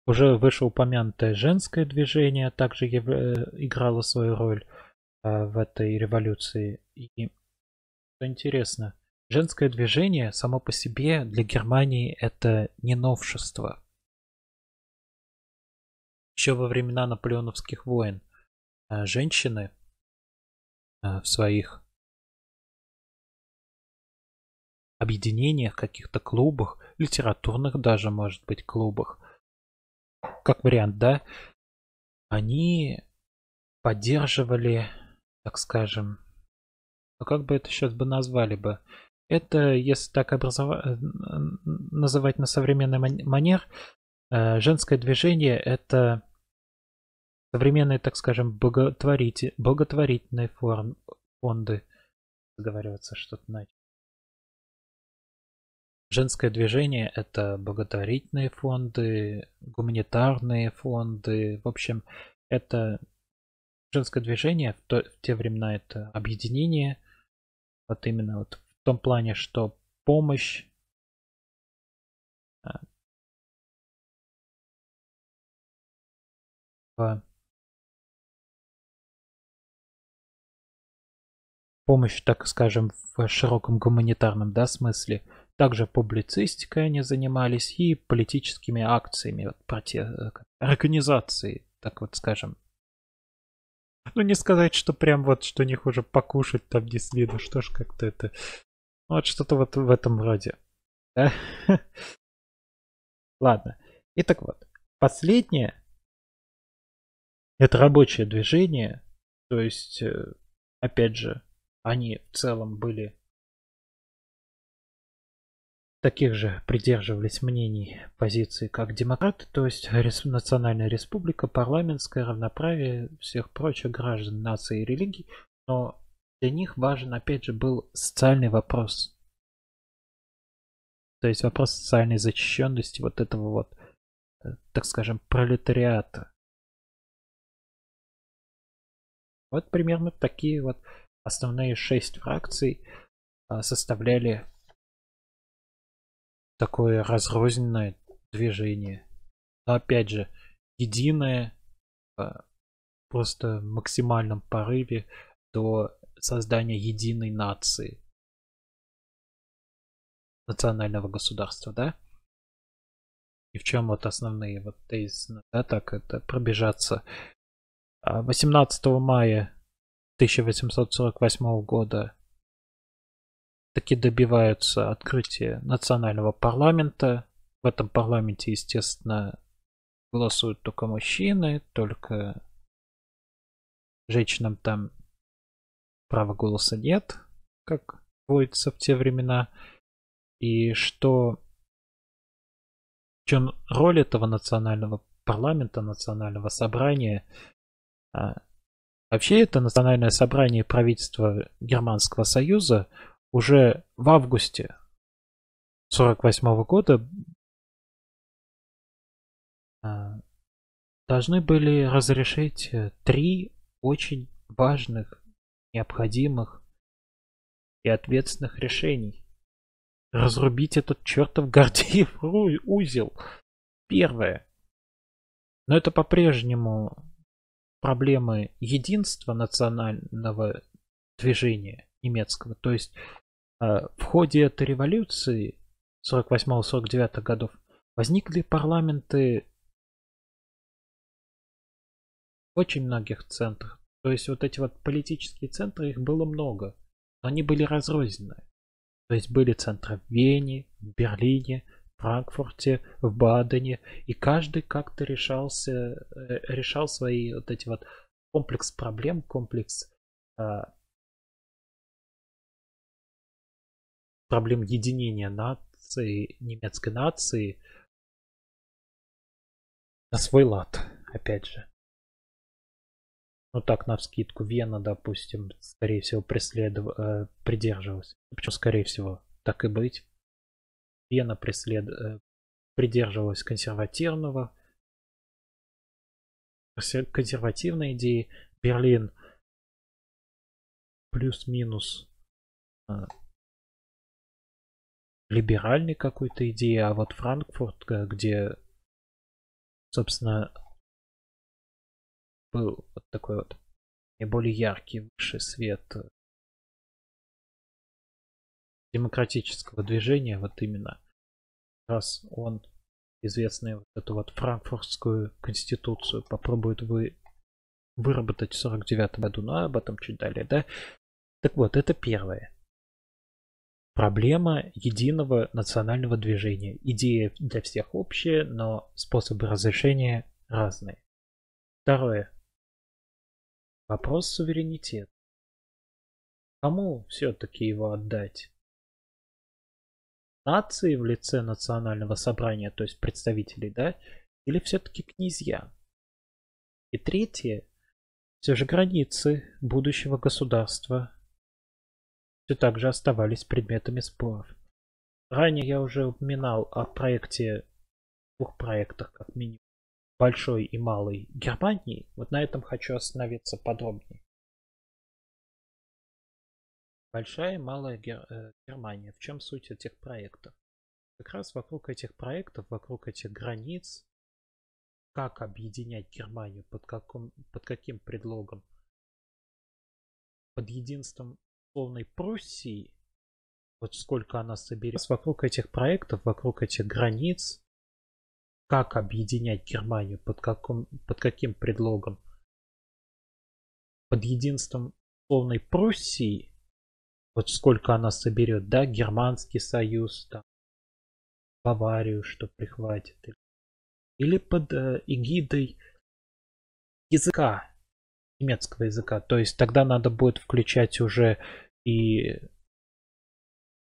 Уже вышеупомянутое женское движение также э, играло свою роль э, в этой революции. И что интересно, женское движение само по себе для Германии это не новшество. Еще во времена наполеоновских войн э, женщины в своих объединениях, каких-то клубах, литературных даже, может быть, клубах, как вариант, да, они поддерживали, так скажем, ну как бы это сейчас бы назвали бы, это, если так образова... Э, называть на современный манер, э, женское движение это современные, так скажем, благотворите... благотворительные форм... фонды. Договариваться что-то начать. Женское движение – это благотворительные фонды, гуманитарные фонды. В общем, это женское движение в, то, в те времена это объединение. Вот именно вот в том плане, что помощь а, в помощь, так скажем, в широком гуманитарном да, смысле – также публицистикой они занимались и политическими акциями, вот, проте... Э, организации, так вот скажем. Ну, не сказать, что прям вот, что не хуже покушать там не следу, что ж как-то это... Ну, вот что-то вот в этом роде. Да? Ладно. И так вот, последнее это рабочее движение, то есть, э, опять же, они в целом были таких же придерживались мнений позиции, как демократы, то есть национальная республика, парламентское равноправие всех прочих граждан нации и религий, но для них важен, опять же, был социальный вопрос. То есть вопрос социальной защищенности вот этого вот, э, так скажем, пролетариата. Вот примерно такие вот основные шесть фракций а, составляли такое разрозненное движение. Но опять же, единое а, просто в максимальном порыве до создания единой нации. Национального государства, да? И в чем вот основные вот тезисы, да, так это пробежаться. 18 а, мая 1848 года таки добиваются открытия национального парламента. В этом парламенте, естественно, голосуют только мужчины, только женщинам там права голоса нет, как водится в те времена. И что в чем роль этого национального парламента, национального собрания? Вообще это национальное собрание правительства Германского Союза уже в августе 48 года а, должны были разрешить э, три очень важных, необходимых и ответственных решений. Разрубить этот чертов Гордеев узел. Первое. Но это по-прежнему проблемы единства национального движения немецкого. То есть а, в ходе этой революции 48-49 годов возникли парламенты в очень многих центрах. То есть вот эти вот политические центры, их было много. Но они были разрознены. То есть были центры в Вене, в Берлине, Франкфурте, в Бадене. И каждый как-то решался, э, решал свои вот эти вот комплекс проблем, комплекс а, проблем единения нации, немецкой нации на свой лад, опять же. Ну так, на вскидку, Вена, допустим, скорее всего, преследов... э, придерживалась. Почему, скорее всего, так и быть. Вена преслед... э, придерживалась консервативного, консервативной идеи. Берлин плюс-минус э, либеральной какой-то идеи, а вот Франкфурт, э, где, собственно, был вот такой вот наиболее яркий высший свет демократического движения, вот именно, раз он известный вот эту вот франкфуртскую конституцию попробует вы выработать в 49 году, но об этом чуть далее, да? Так вот, это первое. Проблема единого национального движения. Идея для всех общая, но способы разрешения разные. Второе. Вопрос суверенитета. Кому все-таки его отдать? Нации в лице национального собрания, то есть представителей, да, или все-таки князья. И третье, все же границы будущего государства все так же оставались предметами споров. Ранее я уже упоминал о проекте, двух проектах как минимум, большой и малой Германии. Вот на этом хочу остановиться подробнее. Большая и малая Гер... Э, Германия. В чем суть этих проектов? Как раз вокруг этих проектов, вокруг этих границ, как объединять Германию, под, каком, под каким предлогом? Под единством полной Пруссии, вот сколько она соберет вокруг этих проектов, вокруг этих границ, как объединять Германию, под, каком, под каким предлогом? Под единством полной Пруссии, вот сколько она соберет, да, Германский союз, там, Баварию, что прихватит, или под э, эгидой языка, немецкого языка. То есть тогда надо будет включать уже и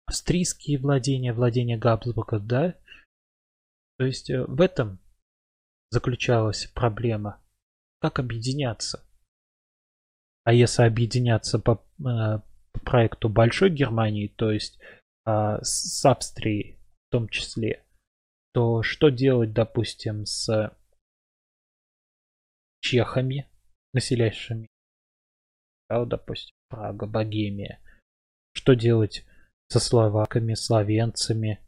австрийские владения, владения Габсбурга, да? То есть э, в этом заключалась проблема. Как объединяться? А если объединяться по, э, проекту Большой Германии, то есть э, с Австрией в том числе, то что делать, допустим, с чехами, населяющими, да, допустим, Прага, Богемия? Что делать со словаками, словенцами?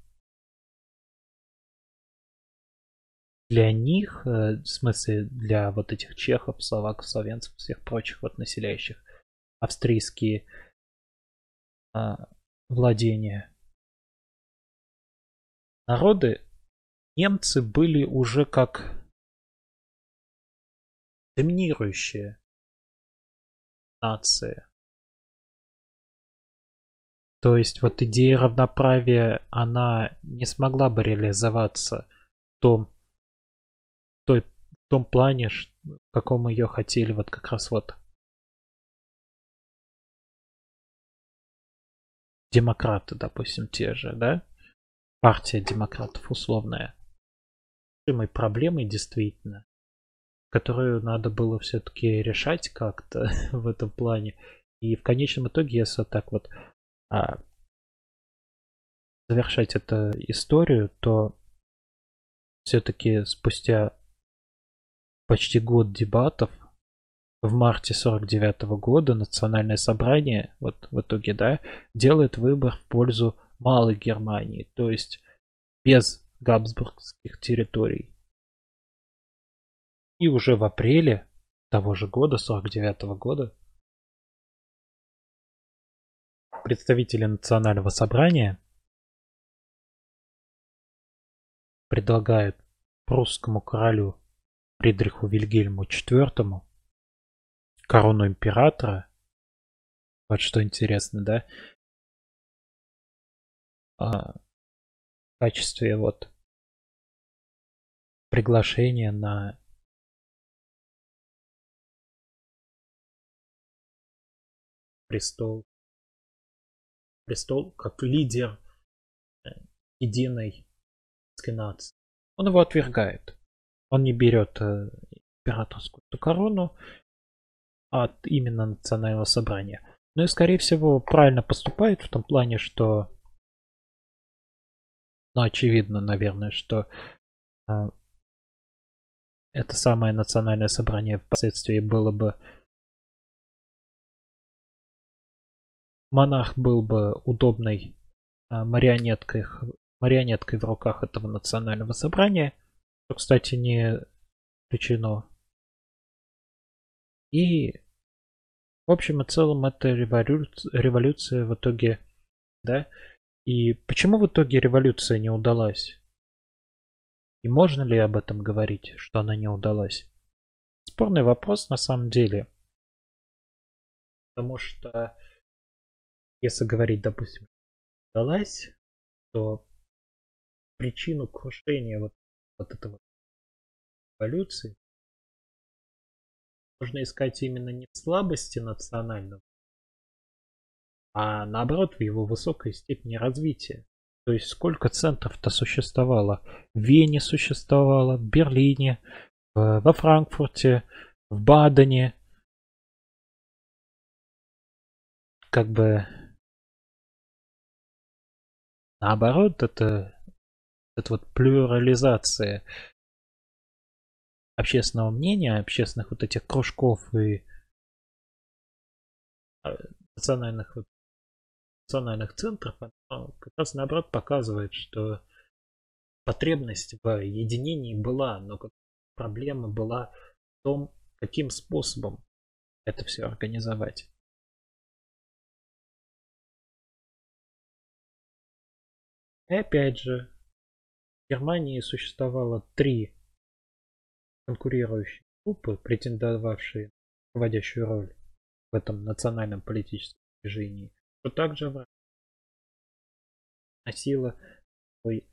Для них, э, в смысле для вот этих чехов, словаков, словенцев, всех прочих вот населяющих австрийские владения. Народы немцы были уже как доминирующая нация. То есть вот идея равноправия, она не смогла бы реализоваться в том, той, в том плане, в каком ее хотели вот как раз вот демократы, допустим, те же, да? Партия демократов условная решимой проблемой действительно, которую надо было все-таки решать как-то в этом плане. И в конечном итоге, если так вот а, завершать эту историю, то все-таки спустя почти год дебатов в марте 49 -го года национальное собрание, вот в итоге, да, делает выбор в пользу Малой Германии, то есть без габсбургских территорий. И уже в апреле того же года, 49 -го года, представители национального собрания предлагают прусскому королю Фридриху Вильгельму IV корону императора. Вот что интересно, да? А, в качестве вот приглашение на престол. Престол как лидер э, единой нации. Он его отвергает. Он не берет э, императорскую корону от именно национального собрания. Ну и, скорее всего, правильно поступает в том плане, что ну, очевидно, наверное, что э, это самое национальное собрание впоследствии было бы монарх был бы удобной а, марионеткой, марионеткой в руках этого национального собрания, что, кстати, не исключено. И в общем и целом это революция, в итоге, да? И почему в итоге революция не удалась? И можно ли об этом говорить, что она не удалась? Спорный вопрос на самом деле. Потому что, если говорить, допустим, удалась, то причину крушения вот, вот этого эволюции можно искать именно не в слабости национального, а наоборот в его высокой степени развития. То есть сколько центров-то существовало? В Вене существовало, в Берлине, во Франкфурте, в Бадене. Как бы наоборот, это, это вот плюрализация общественного мнения, общественных вот этих кружков и а, национальных национальных центров, оно как раз наоборот показывает, что потребность в единении была, но проблема была в том, каким способом это все организовать. И опять же, в Германии существовало три конкурирующие группы, претендовавшие на руководящую роль в этом национальном политическом движении, что также носила свой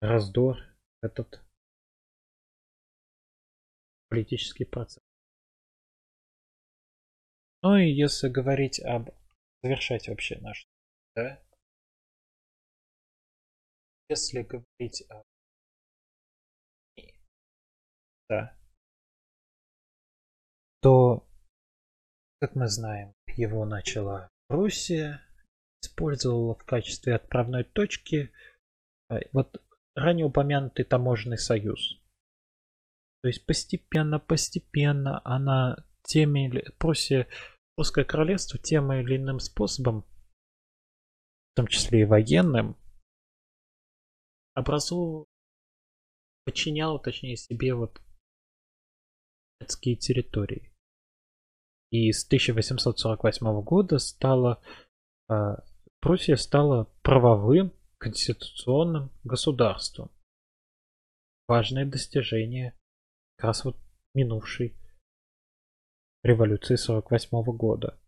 раздор этот политический процесс. Ну и если говорить об завершать вообще наш, да, если говорить о да, то, как мы знаем, его начала Руссия, использовала в качестве отправной точки э, вот ранее упомянутый таможенный союз. То есть постепенно, постепенно она теми или Пруссия, Прусское королевство тем или иным способом, в том числе и военным, образовывал, подчинял, точнее, себе вот немецкие территории. И с 1848 года стала а, Пруссия стала правовым конституционным государством. Важное достижение как раз вот минувшей революции 48 года.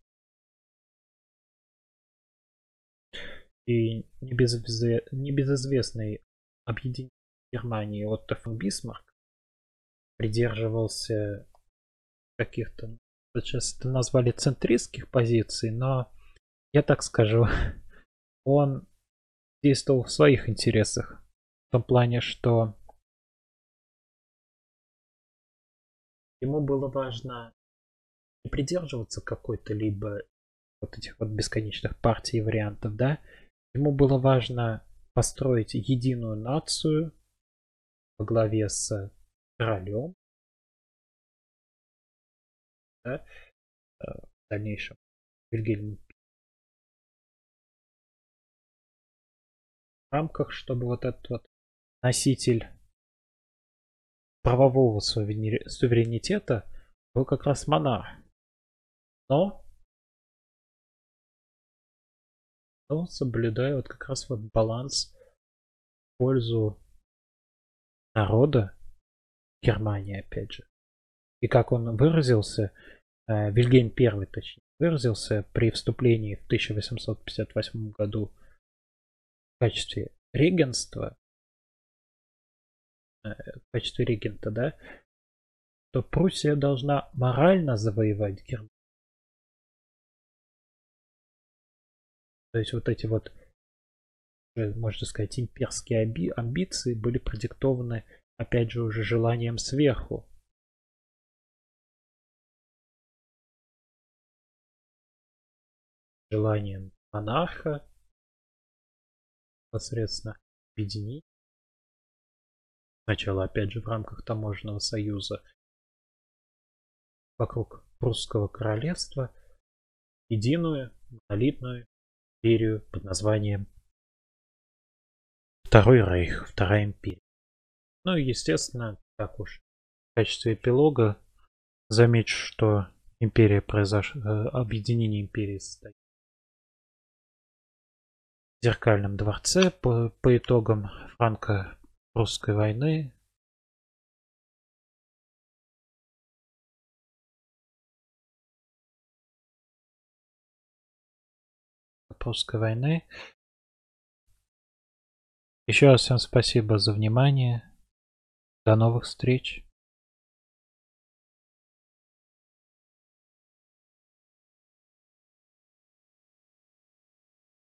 И небезызвестный объединение Германии Отто фон Бисмарк придерживался каких-то, сейчас это назвали центристских позиций, но я так скажу, он действовал в своих интересах. В том плане, что ему было важно не придерживаться какой-то либо вот этих вот бесконечных партий и вариантов, да. Ему было важно построить единую нацию во главе с королем, да, э, в дальнейшем. Вильгельм. В рамках, чтобы вот этот вот носитель правового суверенитета был как раз монарх. Но, но соблюдая вот как раз вот баланс в пользу народа Германии, опять же. И как он выразился, э, Вильгельм I, точнее, выразился при вступлении в 1858 году в качестве регенства, э, в качестве регента, да, то Пруссия должна морально завоевать Германию. То есть вот эти вот, можно сказать, имперские амбиции были продиктованы, опять же, уже желанием сверху. Желанием монарха непосредственно объединить. Сначала, опять же, в рамках таможенного союза вокруг прусского королевства единую монолитную империю под названием Второй Рейх, Вторая империя. Ну и, естественно, так уж в качестве эпилога замечу, что империя произошло, э, объединение империи состоит Зеркальном дворце по, по итогам франко-прусской войны. прусской войны. Еще раз всем спасибо за внимание. До новых встреч.